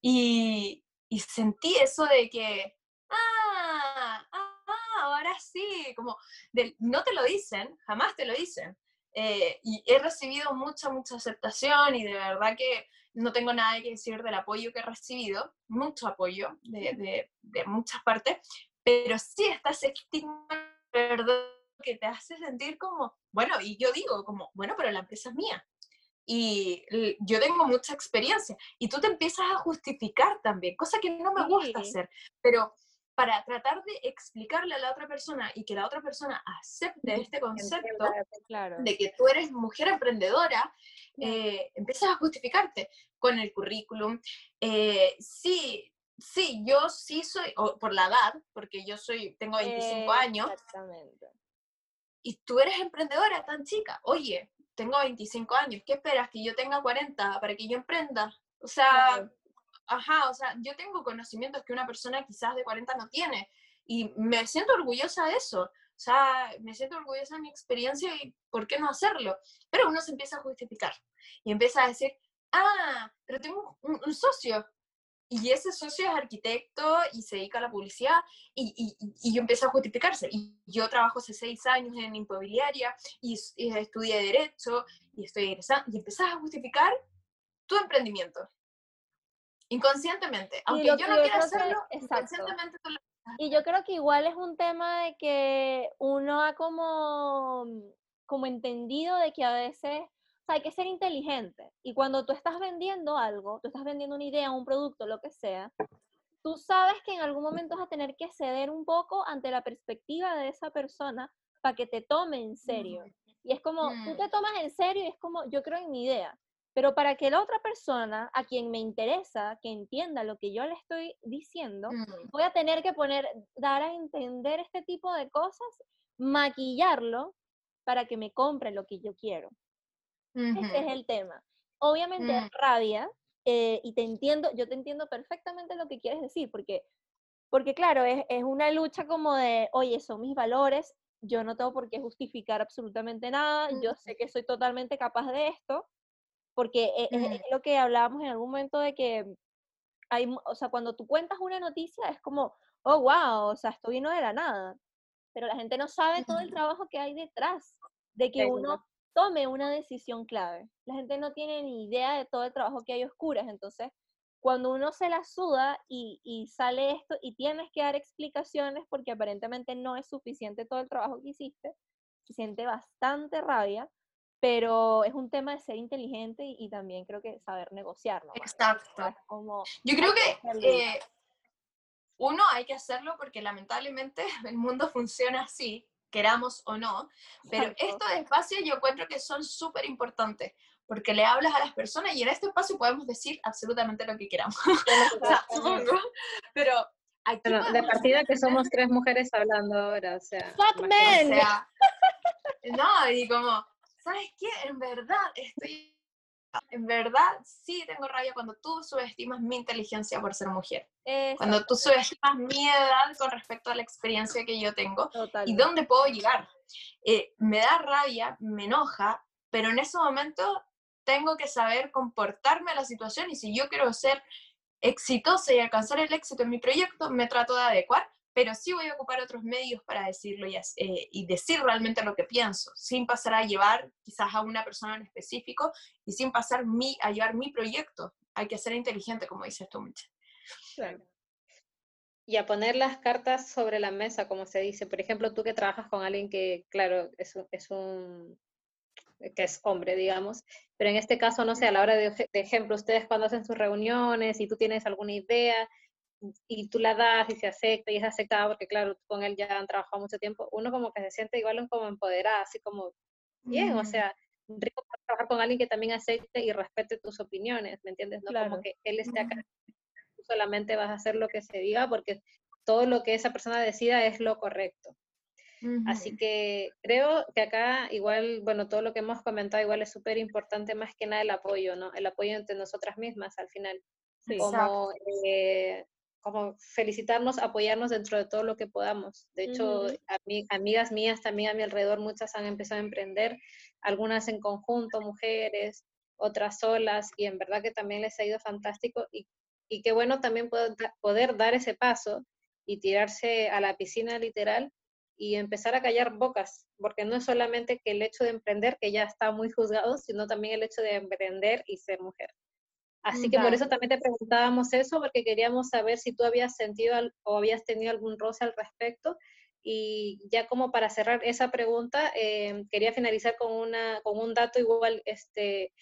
y, y, sentí eso de que, ah, ah, ahora sí, como no te lo dicen, jamás te lo dicen. Eh, y he recibido mucha, mucha aceptación y de verdad que no tengo nada que decir del apoyo que he recibido, mucho apoyo de, de, de muchas partes, pero sí está ese estigma, que te hace sentir como, bueno, y yo digo como, bueno, pero la empresa es mía. Y yo tengo mucha experiencia. Y tú te empiezas a justificar también, cosa que no me gusta hacer. Pero para tratar de explicarle a la otra persona y que la otra persona acepte este concepto de que tú eres mujer emprendedora, eh, empiezas a justificarte con el currículum. Eh, sí, sí, yo sí soy, o por la edad, porque yo soy, tengo 25 años. Exactamente y tú eres emprendedora tan chica, oye, tengo 25 años, ¿qué esperas? ¿Que yo tenga 40 para que yo emprenda? O sea, ajá, o sea, yo tengo conocimientos que una persona quizás de 40 no tiene y me siento orgullosa de eso. O sea, me siento orgullosa de mi experiencia y ¿por qué no hacerlo? Pero uno se empieza a justificar y empieza a decir, ah, pero tengo un socio, y ese socio es arquitecto y se dedica a la publicidad y, y, y yo empiezo a justificarse. Y yo trabajo hace seis años en inmobiliaria y, estudié Derecho y estoy egresando. Y empezás a justificar tu emprendimiento. Inconscientemente. Aunque yo no quiera hacerlo, inconscientemente tú lo Y yo creo que igual es un tema de que uno ha como, como entendido de que a veces hay que ser inteligente. Y cuando tú estás vendiendo algo, tú estás vendiendo una idea, un producto, lo que sea, tú sabes que en algún momento vas a tener que ceder un poco ante la perspectiva de esa persona para que te tome en serio. Y es como, tú te mm. tomas en serio y es como, yo creo en mi idea. Pero para que la otra persona, a quien me interesa, que entienda lo que yo le estoy diciendo, mm. voy a tener que poner, dar a entender este tipo de cosas, maquillarlo para que me compre lo que yo quiero. Ese es el tema. Obviamente mm. rabia, eh, y te entiendo, yo te entiendo perfectamente lo que quieres decir, porque, porque claro, es, es, una lucha como de, oye, son mis valores, yo no tengo por qué justificar absolutamente nada, yo sé que soy totalmente capaz de esto, porque e, es, lo que hablábamos en algún momento de que hay, o sea, cuando tú cuentas una noticia es como, oh, wow, o sea, esto vino de la nada. Pero la gente no sabe todo el trabajo que hay detrás de que uno tome una decisión clave. La gente no tiene ni idea de todo el trabajo que hay oscuras. Entonces, cuando uno se la suda y, y, sale esto y tienes que dar explicaciones porque aparentemente no es suficiente todo el trabajo que hiciste, se siente bastante rabia, pero es un tema de ser inteligente y, también creo que saber negociar. Exacto. como, Yo creo que eh, uno hay que hacerlo porque lamentablemente el mundo funciona así queramos o no, pero estos espacios yo encuentro que son súper importantes, porque le hablas a las personas y en este espacio podemos decir absolutamente lo que queramos. pero de partida que somos tres mujeres hablando ahora, o sea. Fuck men. no, y como, ¿sabes qué? En verdad estoy en verdad sí tengo rabia cuando tú subestimas mi inteligencia por ser mujer. Cuando tú subestimas mi edad con respecto a la experiencia que yo tengo y dónde puedo llegar. Eh, me da rabia, me enoja, pero en ese momento tengo que saber comportarme a la situación y si yo quiero ser exitosa y alcanzar el éxito en mi proyecto, me trato de adecuar pero sí voy a ocupar otros medios para decirlo y, eh, y, decir realmente lo que pienso, sin pasar a llevar quizás a una persona en específico y sin pasar mi, a llevar mi proyecto. Hay que ser inteligente, como dices tú, Michelle. Claro. Y a poner las cartas sobre la mesa, como se dice. Por ejemplo, tú que trabajas con alguien que, claro, es es un que es hombre, digamos, pero en este caso, no sé, a la hora de, de ejemplo, ustedes cuando hacen sus reuniones y tú tienes alguna idea, y tú la das y se acepta y es aceptada porque claro, con él ya han trabajado mucho tiempo, uno como que se siente igual como empoderada, así como bien, o sea, rico trabajar con alguien que también acepte y respete tus opiniones, ¿me entiendes? No como que él esté acá, tú solamente vas a hacer lo que se diga porque todo lo que esa persona decida es lo correcto. Así que creo que acá igual, bueno, todo lo que hemos comentado igual es súper importante más que nada el apoyo, ¿no? El apoyo entre nosotras mismas al final. como eh, como felicitarnos, apoyarnos dentro de todo lo que podamos. De hecho, amigas mías también a mi alrededor, muchas han empezado a emprender, algunas en conjunto, mujeres, otras solas, y en verdad que también les ha ido fantástico y, y qué bueno también poder, poder dar ese paso y tirarse a la piscina literal y empezar a callar bocas, porque no es solamente que el hecho de emprender, que ya está muy juzgado, sino también el hecho de emprender y ser mujer. Así que por eso también te preguntábamos eso, porque queríamos saber si tú habías sentido o habías tenido algún roce al respecto. Y ya como para cerrar esa pregunta, eh, quería finalizar con, una, con un dato igual este,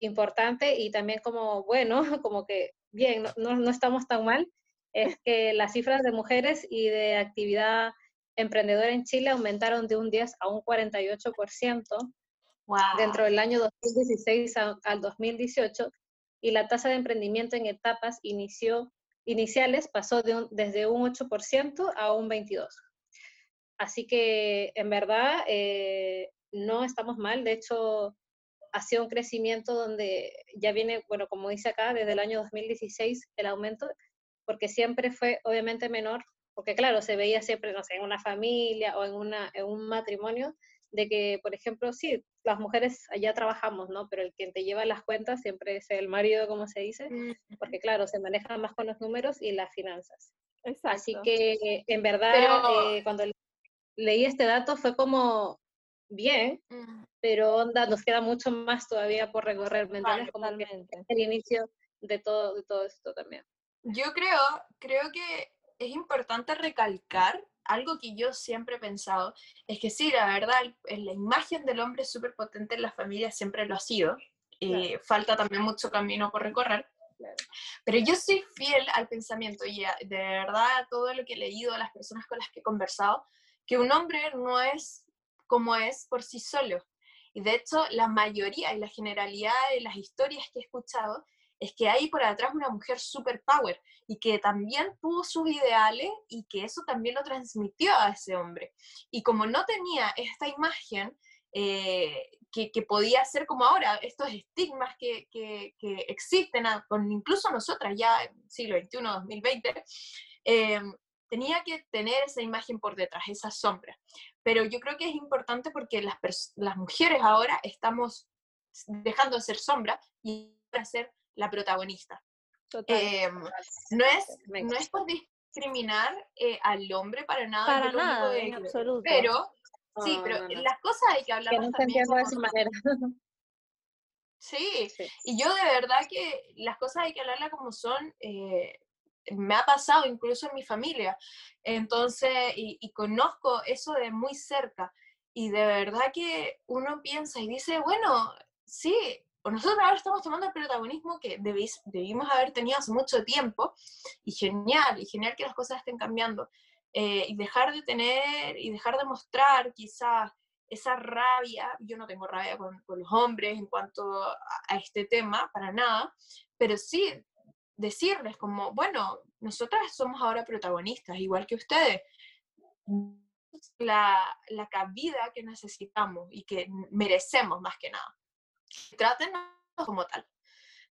importante y también como, bueno, como que bien, no, no estamos tan mal, es que las cifras de mujeres y de actividad emprendedora en Chile aumentaron de un 10 a un 48% wow. dentro del año 2016 al 2018 y la tasa de emprendimiento en etapas inició, iniciales pasó de desde un 8% a un 22%. Así que en verdad eh, no estamos mal, de hecho ha sido un crecimiento donde ya viene, bueno, como dice acá, desde el año 2016 el aumento, porque siempre fue obviamente menor, porque claro, se veía siempre, no sé, en una familia o en, una, en un matrimonio, de que, por ejemplo, sí, las mujeres allá trabajamos, ¿no? Pero el quien te lleva las cuentas siempre es el marido, como se dice, porque claro, se maneja más con los números y las finanzas. Exacto. Así que, en verdad, eh, cuando leí este dato fue como bien, pero onda, nos queda mucho más todavía por recorrer, ¿me entiendes? Como el inicio de todo, de todo esto también. Yo creo, creo que es importante recalcar algo que yo siempre he pensado es que sí, la verdad, la imagen del hombre es súper potente en la familia, siempre lo ha sido. eh, Falta también mucho camino por recorrer. Pero yo soy fiel al pensamiento y de verdad todo lo que he leído, a las personas con las que he conversado, que un hombre no es como es por sí solo. Y de hecho, la mayoría y la generalidad de las historias que he escuchado es que hay por atrás una mujer super power y que también tuvo sus ideales y que eso también lo transmitió a ese hombre. Y como no tenía esta imagen eh, que, podía ser como ahora, estos estigmas que, que, existen, con incluso nosotras ya en siglo XXI, 2020, eh, tenía que tener esa imagen por detrás, esa sombra. Pero yo creo que es importante porque las, las mujeres ahora estamos dejando de ser sombra y a ser la protagonista. Em, no, es, no es por discriminar eh, al hombre para nada. Para nada, en absoluto. Pero, sí, pero las cosas hay que hablar también. de esa manera. Sí, y yo de verdad que las cosas hay que hablarlas como son. Eh, me ha pasado incluso en mi familia. Entonces, y, conozco eso de muy cerca. Y de verdad que uno piensa y dice, bueno, sí, nosotros ahora estamos tomando el protagonismo que debimos haber tenido hace mucho tiempo. Y genial, y genial que las cosas estén cambiando. Eh, y dejar de tener y dejar de mostrar quizás esa rabia, yo no tengo rabia con, los hombres en cuanto a, a, este tema, para nada, pero sí decirles como, bueno, nosotras somos ahora protagonistas, igual que ustedes. La, la cabida que necesitamos y que merecemos más que nada. Trátenos como tal.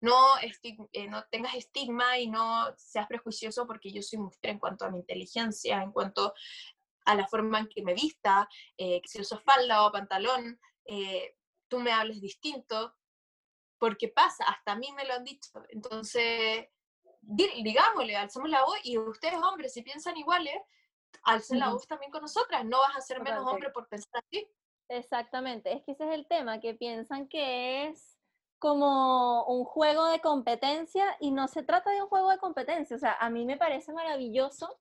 No, eh, no tengas estigma y no seas prejuicioso porque yo soy mujer en cuanto a mi inteligencia, en cuanto a la forma en que me vista, eh, si uso falda o pantalón, eh, tú me hables distinto, porque pasa, hasta a mí me lo han dicho. Entonces, digámosle, alzamos la voz y ustedes hombres, si piensan iguales, alcen la voz también con nosotras, no vas a ser menos hombre por pensar así. Exactamente, es que ese es el tema, que piensan que es como un juego de competencia y no se trata de un juego de competencia, o sea, a mí me parece maravilloso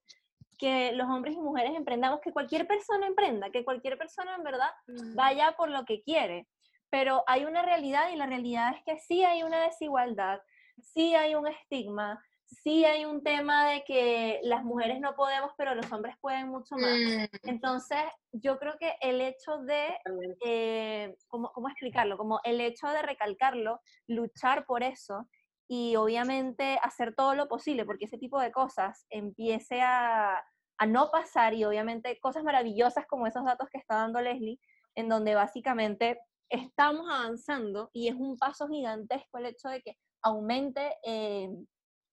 que los hombres y mujeres emprendamos, que cualquier persona emprenda, que cualquier persona en verdad vaya por lo que quiere, pero hay una realidad y la realidad es que sí hay una desigualdad, sí hay un estigma, sí hay un tema de que las mujeres no podemos, pero los hombres pueden mucho más. Mm. Entonces, yo creo que el hecho de, eh, ¿cómo, explicarlo? Como el hecho de recalcarlo, luchar por eso y obviamente hacer todo lo posible porque ese tipo de cosas empiece a, a no pasar y obviamente cosas maravillosas como esos datos que está dando Leslie, en donde básicamente estamos avanzando y es un paso gigantesco el hecho de que aumente eh,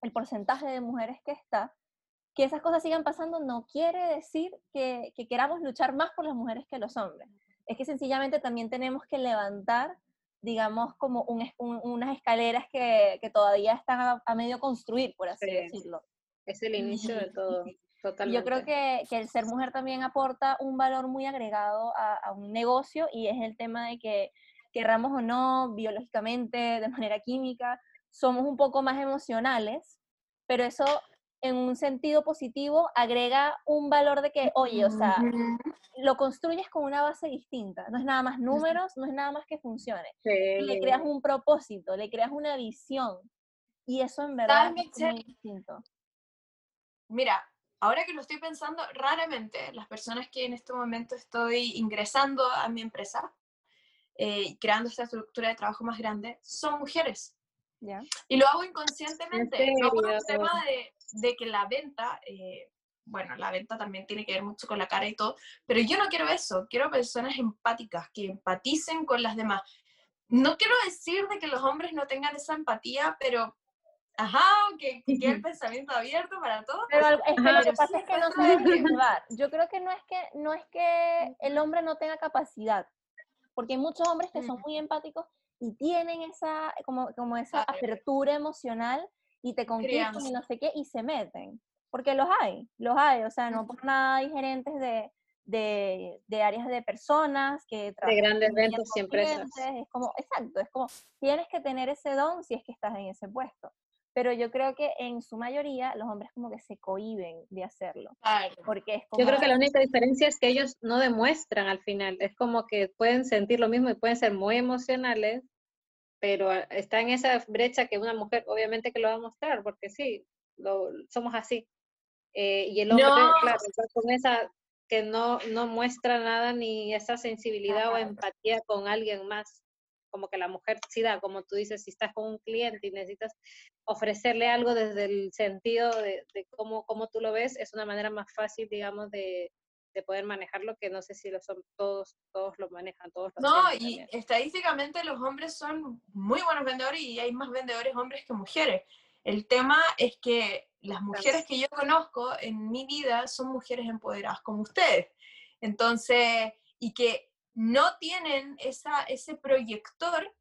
el porcentaje de mujeres que está, que esas cosas sigan pasando no quiere decir que, queramos luchar más por las mujeres que los hombres. Es que sencillamente también tenemos que levantar, digamos, como unas escaleras que, todavía están a, medio construir, por así decirlo. Es el inicio de todo. Totalmente. Yo creo que, el ser mujer también aporta un valor muy agregado a, a, un negocio y es el tema de que querramos o no, biológicamente, de manera química, somos un poco más emocionales, pero eso en un sentido positivo agrega un valor de que, oye, o sea, lo construyes con una base distinta, no es nada más números, no es nada más que funcione. Le creas un propósito, le creas una visión y eso en verdad es muy distinto. Mira, ahora que lo estoy pensando, raramente las personas que en este momento estoy ingresando a mi empresa, eh, creando esta estructura de trabajo más grande, son mujeres. Y lo hago inconscientemente, no por el tema de, de, que la venta, eh, bueno, la venta también tiene que ver mucho con la cara y todo, pero yo no quiero eso, quiero personas empáticas, que empaticen con las demás. No quiero decir de que los hombres no tengan esa empatía, pero Ajá, que, que el pensamiento abierto para todos. Pero es que lo que pasa es que no se debe Yo creo que no es que no es que el hombre no tenga capacidad, porque hay muchos hombres que son muy empáticos y tienen esa, como, como esa apertura emocional y te conquistan y no sé qué, y se meten. Porque los hay, los hay, o sea, no por nada hay gerentes de, de, de áreas de personas que De grandes ventas y empresas. Es como, exacto, es como, tienes que tener ese don si es que estás en ese puesto. Pero yo creo que en su mayoría los hombres como que se cohiben de hacerlo. Porque es Yo creo que la única diferencia es que ellos no demuestran al final. Es como que pueden sentir lo mismo y pueden ser muy emocionales, pero está en esa brecha que una mujer obviamente que lo va a mostrar, porque sí, lo, somos así. Eh, y el hombre, claro, con esa que no, no muestra nada ni esa sensibilidad o empatía con alguien más, como que la mujer sí da, como tú dices, si estás con un cliente y necesitas ofrecerle algo desde el sentido de, de cómo, cómo tú lo ves, es una manera más fácil, digamos, de, de poder manejarlo, que no sé si lo son todos, todos lo manejan, todos No, y estadísticamente los hombres son muy buenos vendedores y hay más vendedores hombres que mujeres. El tema es que las mujeres que yo conozco en mi vida son mujeres empoderadas como ustedes. Entonces, y que no tienen esa, ese proyector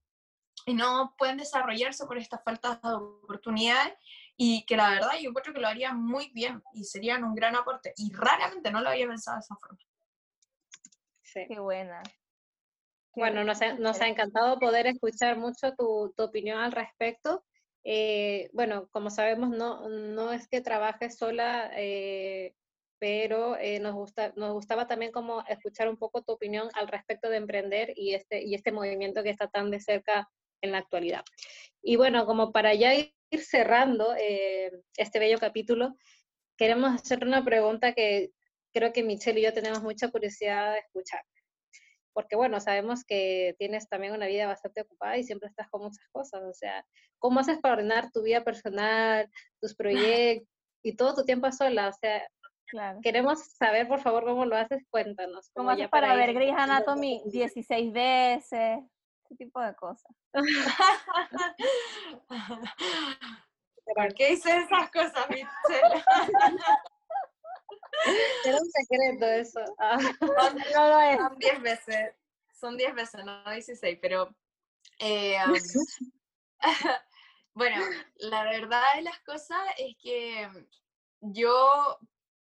y no pueden desarrollarse por esta falta de oportunidades y que la verdad yo creo que lo harían muy bien y serían un gran aporte. Y raramente no lo había pensado de esa forma. Sí. Qué buena. bueno, nos ha, nos ha, encantado poder escuchar mucho tu, tu opinión al respecto. Eh, bueno, como sabemos, no, no es que trabajes sola, eh, pero eh, nos, gusta, nos gustaba también como escuchar un poco tu opinión al respecto de emprender y este, y este movimiento que está tan de cerca en la actualidad. Y bueno, como para ya ir cerrando este bello capítulo, queremos hacer una pregunta que creo que Michelle y yo tenemos mucha curiosidad de escuchar porque bueno, sabemos que tienes también una vida bastante ocupada y siempre estás con muchas cosas, o sea, ¿cómo haces para ordenar tu vida personal, tus proyectos y todo tu tiempo sola? O sea, queremos saber, por favor, cómo lo haces, cuéntanos. ¿Cómo haces para, ver Grey's Anatomy 16 veces? Ese tipo de cosas. ¿Por qué hice esas cosas, Michelle? Era un secreto eso. Ah. Son 10 veces, son 10 veces, no 16, pero eh, bueno, la verdad de las cosas es que yo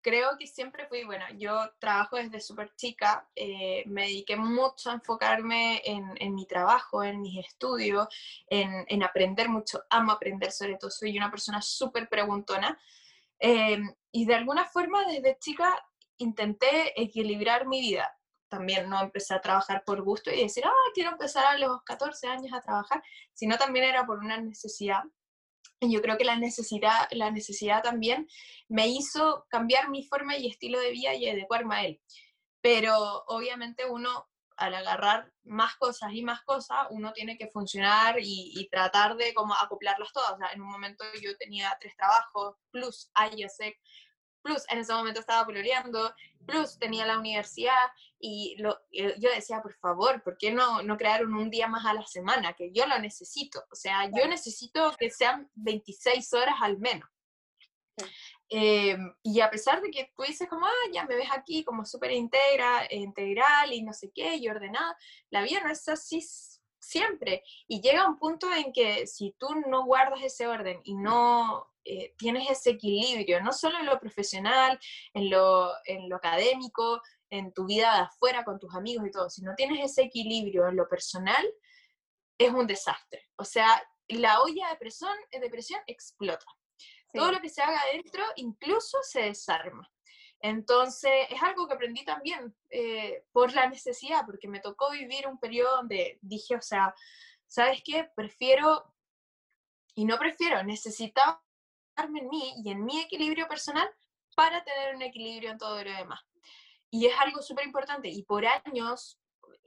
creo que siempre fui, bueno, yo trabajo desde súper chica, eh, me dediqué mucho a enfocarme en, en, mi trabajo, en mis estudios, en, en, aprender mucho, amo aprender sobre todo, soy una persona súper preguntona, Em, y de alguna forma desde chica intenté equilibrar mi vida. También no empecé a trabajar por gusto y decir, ah, quiero empezar a los 14 años a trabajar, sino también era por una necesidad. Y yo creo que la necesidad, la necesidad también me hizo cambiar mi forma y estilo de vida y adecuarme a él. Pero obviamente uno al agarrar más cosas y más cosas, uno tiene que funcionar y, tratar de como acoplarlas todas. En un momento yo tenía tres trabajos, plus IOSEC, plus en ese momento estaba pololeando, plus tenía la universidad y lo, eh, yo decía, por favor, ¿por qué no, no crearon un día más a la semana? Que yo lo necesito. O sea, yo necesito que sean 26 horas al menos. Em, y a pesar de que tú dices como, ah, ya me ves aquí como súper integra, integral y no sé qué, y ordenada, la vida no es así siempre. Y llega un punto en que si tú no guardas ese orden y no eh, tienes ese equilibrio, no solo en lo profesional, en lo, en lo académico, en tu vida de afuera con tus amigos y todo, si no tienes ese equilibrio en lo personal, es un desastre. O sea, la olla de presión, de presión explota. Todo lo que se haga adentro incluso se desarma. Entonces, es algo que aprendí también eh, por la necesidad, porque me tocó vivir un periodo donde dije, o sea, ¿sabes qué? Prefiero, y no prefiero, necesitaba en mí y en mi equilibrio personal para tener un equilibrio en todo lo demás. Y es algo súper importante. Y por años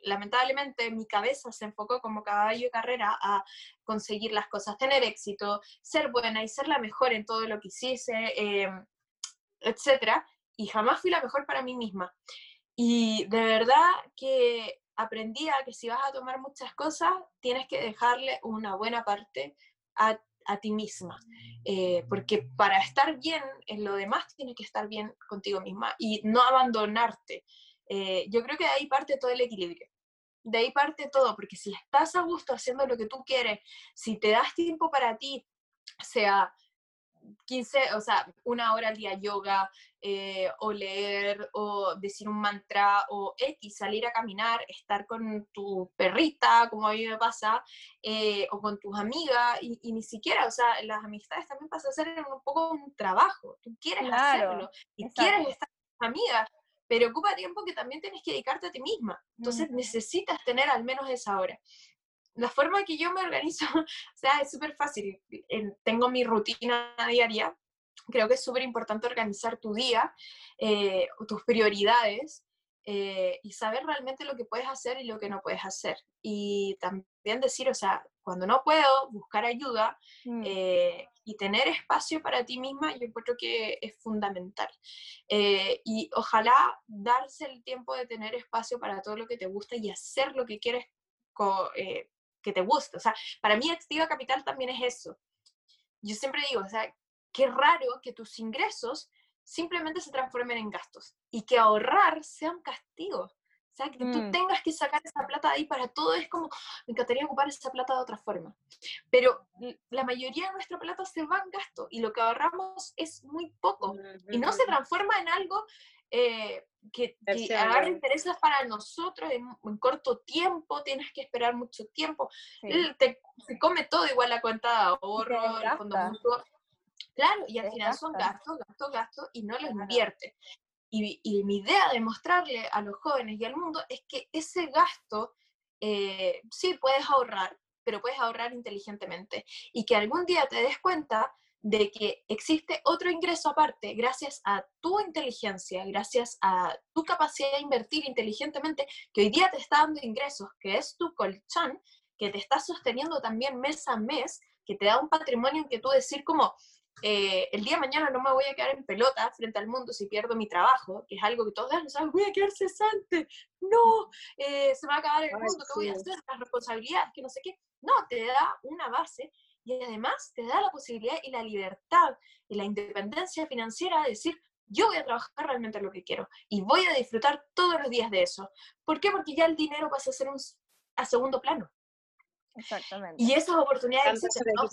lamentablemente mi cabeza se enfocó como caballo de carrera a conseguir las cosas, tener éxito, ser buena y ser la mejor en todo lo que hiciese, eh, etc. Y jamás fui la mejor para mí misma. Y de verdad que aprendí a que si vas a tomar muchas cosas, tienes que dejarle una buena parte a, ti misma. Eh, porque para estar bien en lo demás, tienes que estar bien contigo misma y no abandonarte. Eh, yo creo que de ahí parte todo el equilibrio. De ahí parte todo, porque si estás a gusto haciendo lo que tú quieres, si te das tiempo para ti, sea 15, o sea, una hora al día yoga, eh, o leer, o decir un mantra, o X, salir a caminar, estar con tu perrita, como a mí me pasa, eh, o con tus amigas, y, ni siquiera, o sea, las amistades también pasan a ser un poco un trabajo, tú quieres hacerlo, y quieres estar con tus amigas, pero ocupa tiempo que también tienes que dedicarte a ti misma. Entonces necesitas tener al menos esa hora. La forma que yo me organizo, o sea, es súper fácil. Tengo mi rutina diaria. Creo que es súper importante organizar tu día, eh, tus prioridades, eh, y saber realmente lo que puedes hacer y lo que no puedes hacer. Y también decir, o sea, cuando no puedo, buscar ayuda mm. eh, y tener espacio para ti misma, yo creo que es fundamental. Eh, y ojalá darse el tiempo de tener espacio para todo lo que te gusta y hacer lo que quieres que te guste. O sea, para mí Activa Capital también es eso. Yo siempre digo, o sea, qué raro que tus ingresos simplemente se transformen en gastos y que ahorrar sea un castigo. O sea, que tú mm. tengas que sacar esa plata de ahí para todo es como, me encantaría ocupar esa plata de otra forma. Pero la mayoría de nuestra plata se va en gasto y lo que ahorramos es muy poco y no se transforma en algo eh, que, que agarra intereses para nosotros en, corto tiempo, tienes que esperar mucho tiempo. Te, se come todo igual la cuenta de ahorro, el fondo mutuo. Claro, y al final son gastos, gastos, gastos y no los invierte. Y, mi idea de mostrarle a los jóvenes y al mundo es que ese gasto, eh, sí puedes ahorrar, pero puedes ahorrar inteligentemente. Y que algún día te des cuenta de que existe otro ingreso aparte gracias a tu inteligencia, gracias a tu capacidad de invertir inteligentemente, que hoy día te está dando ingresos, que es tu colchón, que te está sosteniendo también mes a mes, que te da un patrimonio en que tú decir como, eh, el día de mañana no me voy a quedar en pelota frente al mundo si pierdo mi trabajo, que es algo que todos saben, voy a quedar cesante, no, eh, se va a acabar el mundo, ¿qué voy a hacer? Las responsabilidades, que no sé qué. No, te da una base y además te da la posibilidad y la libertad y la independencia financiera de decir, yo voy a trabajar realmente lo que quiero y voy a disfrutar todos los días de eso. ¿Por qué? Porque ya el dinero pasa a ser un, a segundo plano. Exactamente. Y esas oportunidades existen, ¿no?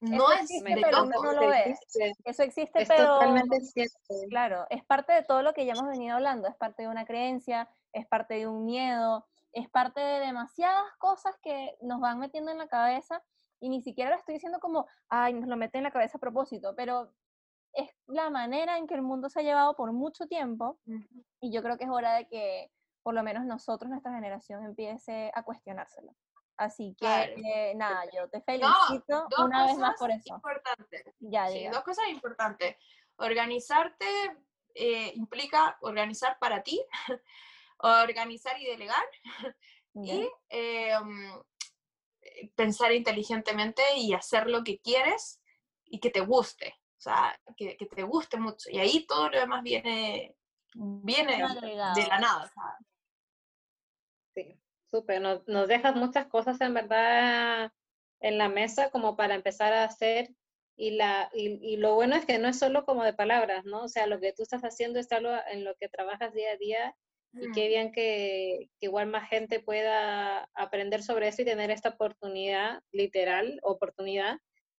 No es de pero no lo es. Eso existe, es pero totalmente cierto. claro, es parte de todo lo que ya hemos venido hablando, es parte de una creencia, es parte de un miedo, es parte de demasiadas cosas que nos van metiendo en la cabeza y ni siquiera lo estoy diciendo como, ay, nos lo mete en la cabeza a propósito, pero es la manera en que el mundo se ha llevado por mucho tiempo y yo creo que es hora de que por lo menos nosotros, nuestra generación, empiece a cuestionárselo. Así que eh, nada, yo te felicito una vez más por eso. Importante. Ya, dos cosas importantes. Organizarte eh, implica organizar para ti, organizar y delegar, y em, pensar inteligentemente y hacer lo que quieres y que te guste. O sea, que, que te guste mucho. Y ahí todo lo demás viene, viene de la nada. Sí. Súper, nos, nos dejas muchas cosas en verdad en la mesa como para empezar a hacer y, la, y, lo bueno es que no es solo como de palabras, ¿no? O sea, lo que tú estás haciendo es algo en lo que trabajas día a día y qué bien que, que, igual más gente pueda aprender sobre eso y tener esta oportunidad, literal, oportunidad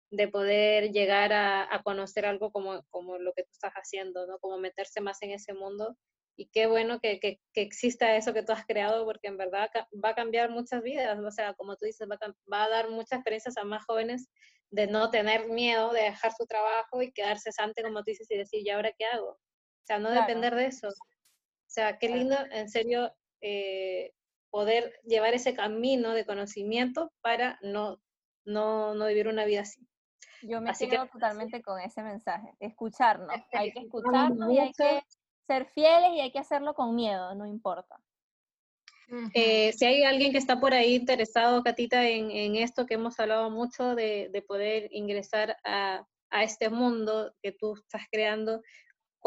de poder llegar a, a conocer algo como, como lo que tú estás haciendo, ¿no? Como meterse más en ese mundo y qué bueno que, que, que, exista eso que tú has creado, porque en verdad va a cambiar muchas vidas, o sea, como tú dices, va a, va a, dar muchas experiencias a más jóvenes de no tener miedo, de dejar su trabajo y quedarse cesante, como tú dices, y decir, ¿y ahora qué hago? O sea, no depender de eso. O sea, qué lindo, en serio, eh, poder llevar ese camino de conocimiento para no, no, no vivir una vida así. Yo me quedo totalmente con ese mensaje, escucharnos, hay que escucharnos y hay que ser fieles y hay que hacerlo con miedo, no importa. Eh, si hay alguien que está por ahí interesado, Catita, en, esto que hemos hablado mucho de, poder ingresar a, este mundo que tú estás creando,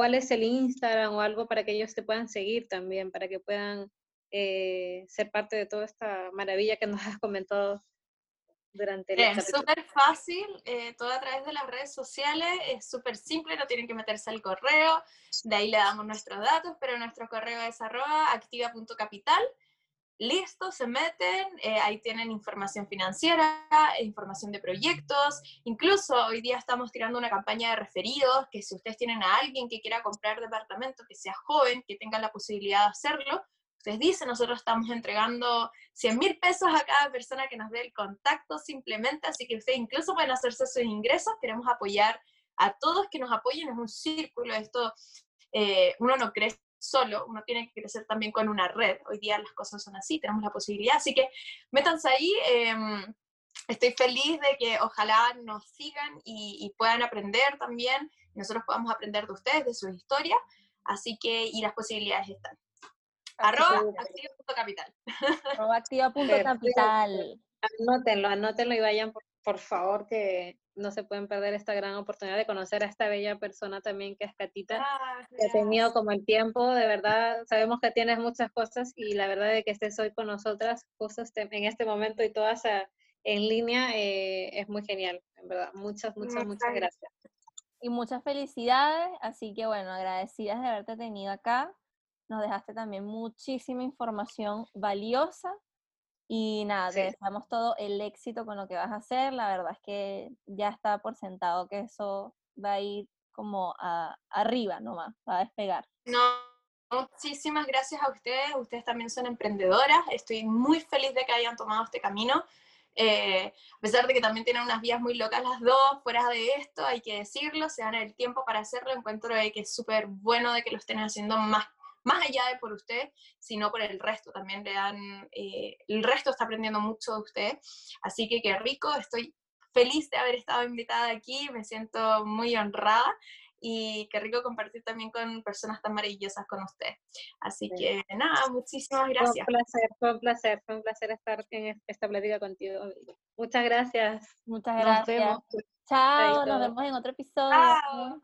¿cuál es el Instagram o algo para que ellos te puedan seguir también, para que puedan eh, ser parte de toda esta maravilla que nos has comentado durante el Es súper fácil, eh, todo a través de las redes sociales, es súper simple, no tienen que meterse al correo, de ahí le damos nuestros datos, pero nuestro correo es arroba activa.capital. Listo, se meten, eh, ahí tienen información financiera, información de proyectos, incluso hoy día estamos tirando una campaña de referidos, que si ustedes tienen a alguien que quiera comprar departamento, que sea joven, que tenga la posibilidad de hacerlo, ustedes dicen, nosotros estamos entregando 100 mil pesos a cada persona que nos dé el contacto simplemente, así que ustedes incluso pueden hacerse sus ingresos, queremos apoyar a todos que nos apoyen, es un círculo, esto, eh, uno no crece solo, uno tiene que crecer también con una red, hoy día las cosas son así, tenemos la posibilidad, así que métanse ahí, em, estoy feliz de que ojalá nos sigan y, y puedan aprender también, y nosotros podamos aprender de ustedes, de sus historias, así que, y las posibilidades están. Arroba activa.capital. Arroba activa.capital. Anótenlo, anótenlo y vayan, por, favor, que no se pueden perder esta gran oportunidad de conocer a esta bella persona también que es Catita, que ha tenido como el tiempo, de verdad, sabemos que tienes muchas cosas y la verdad de que estés hoy con nosotras, cosas en este momento y todas en línea, eh, es muy genial, en verdad. Muchas, muchas, muchas gracias. Y muchas felicidades, así que bueno, agradecidas de haberte tenido acá nos dejaste también muchísima información valiosa y nada, te deseamos todo el éxito con lo que vas a hacer. La verdad es que ya está por sentado que eso va a ir como a, arriba nomás, va a despegar. No, muchísimas gracias a ustedes. Ustedes también son emprendedoras. Estoy muy feliz de que hayan tomado este camino. Eh, a pesar de que también tienen unas vías muy locas las dos, fuera de esto, hay que decirlo, se dan el tiempo para hacerlo. Encuentro que es súper bueno de que lo estén haciendo más más allá de por usted, sino por el resto. También le dan, eh, el resto está aprendiendo mucho de usted. Así que qué rico, estoy feliz de haber estado invitada aquí, me siento muy honrada y qué rico compartir también con personas tan maravillosas como usted. Así que nada, muchísimas gracias. Fue un placer, fue un placer, fue un placer estar en esta plática contigo. Muchas gracias. Muchas gracias. Chao, nos vemos en otro episodio.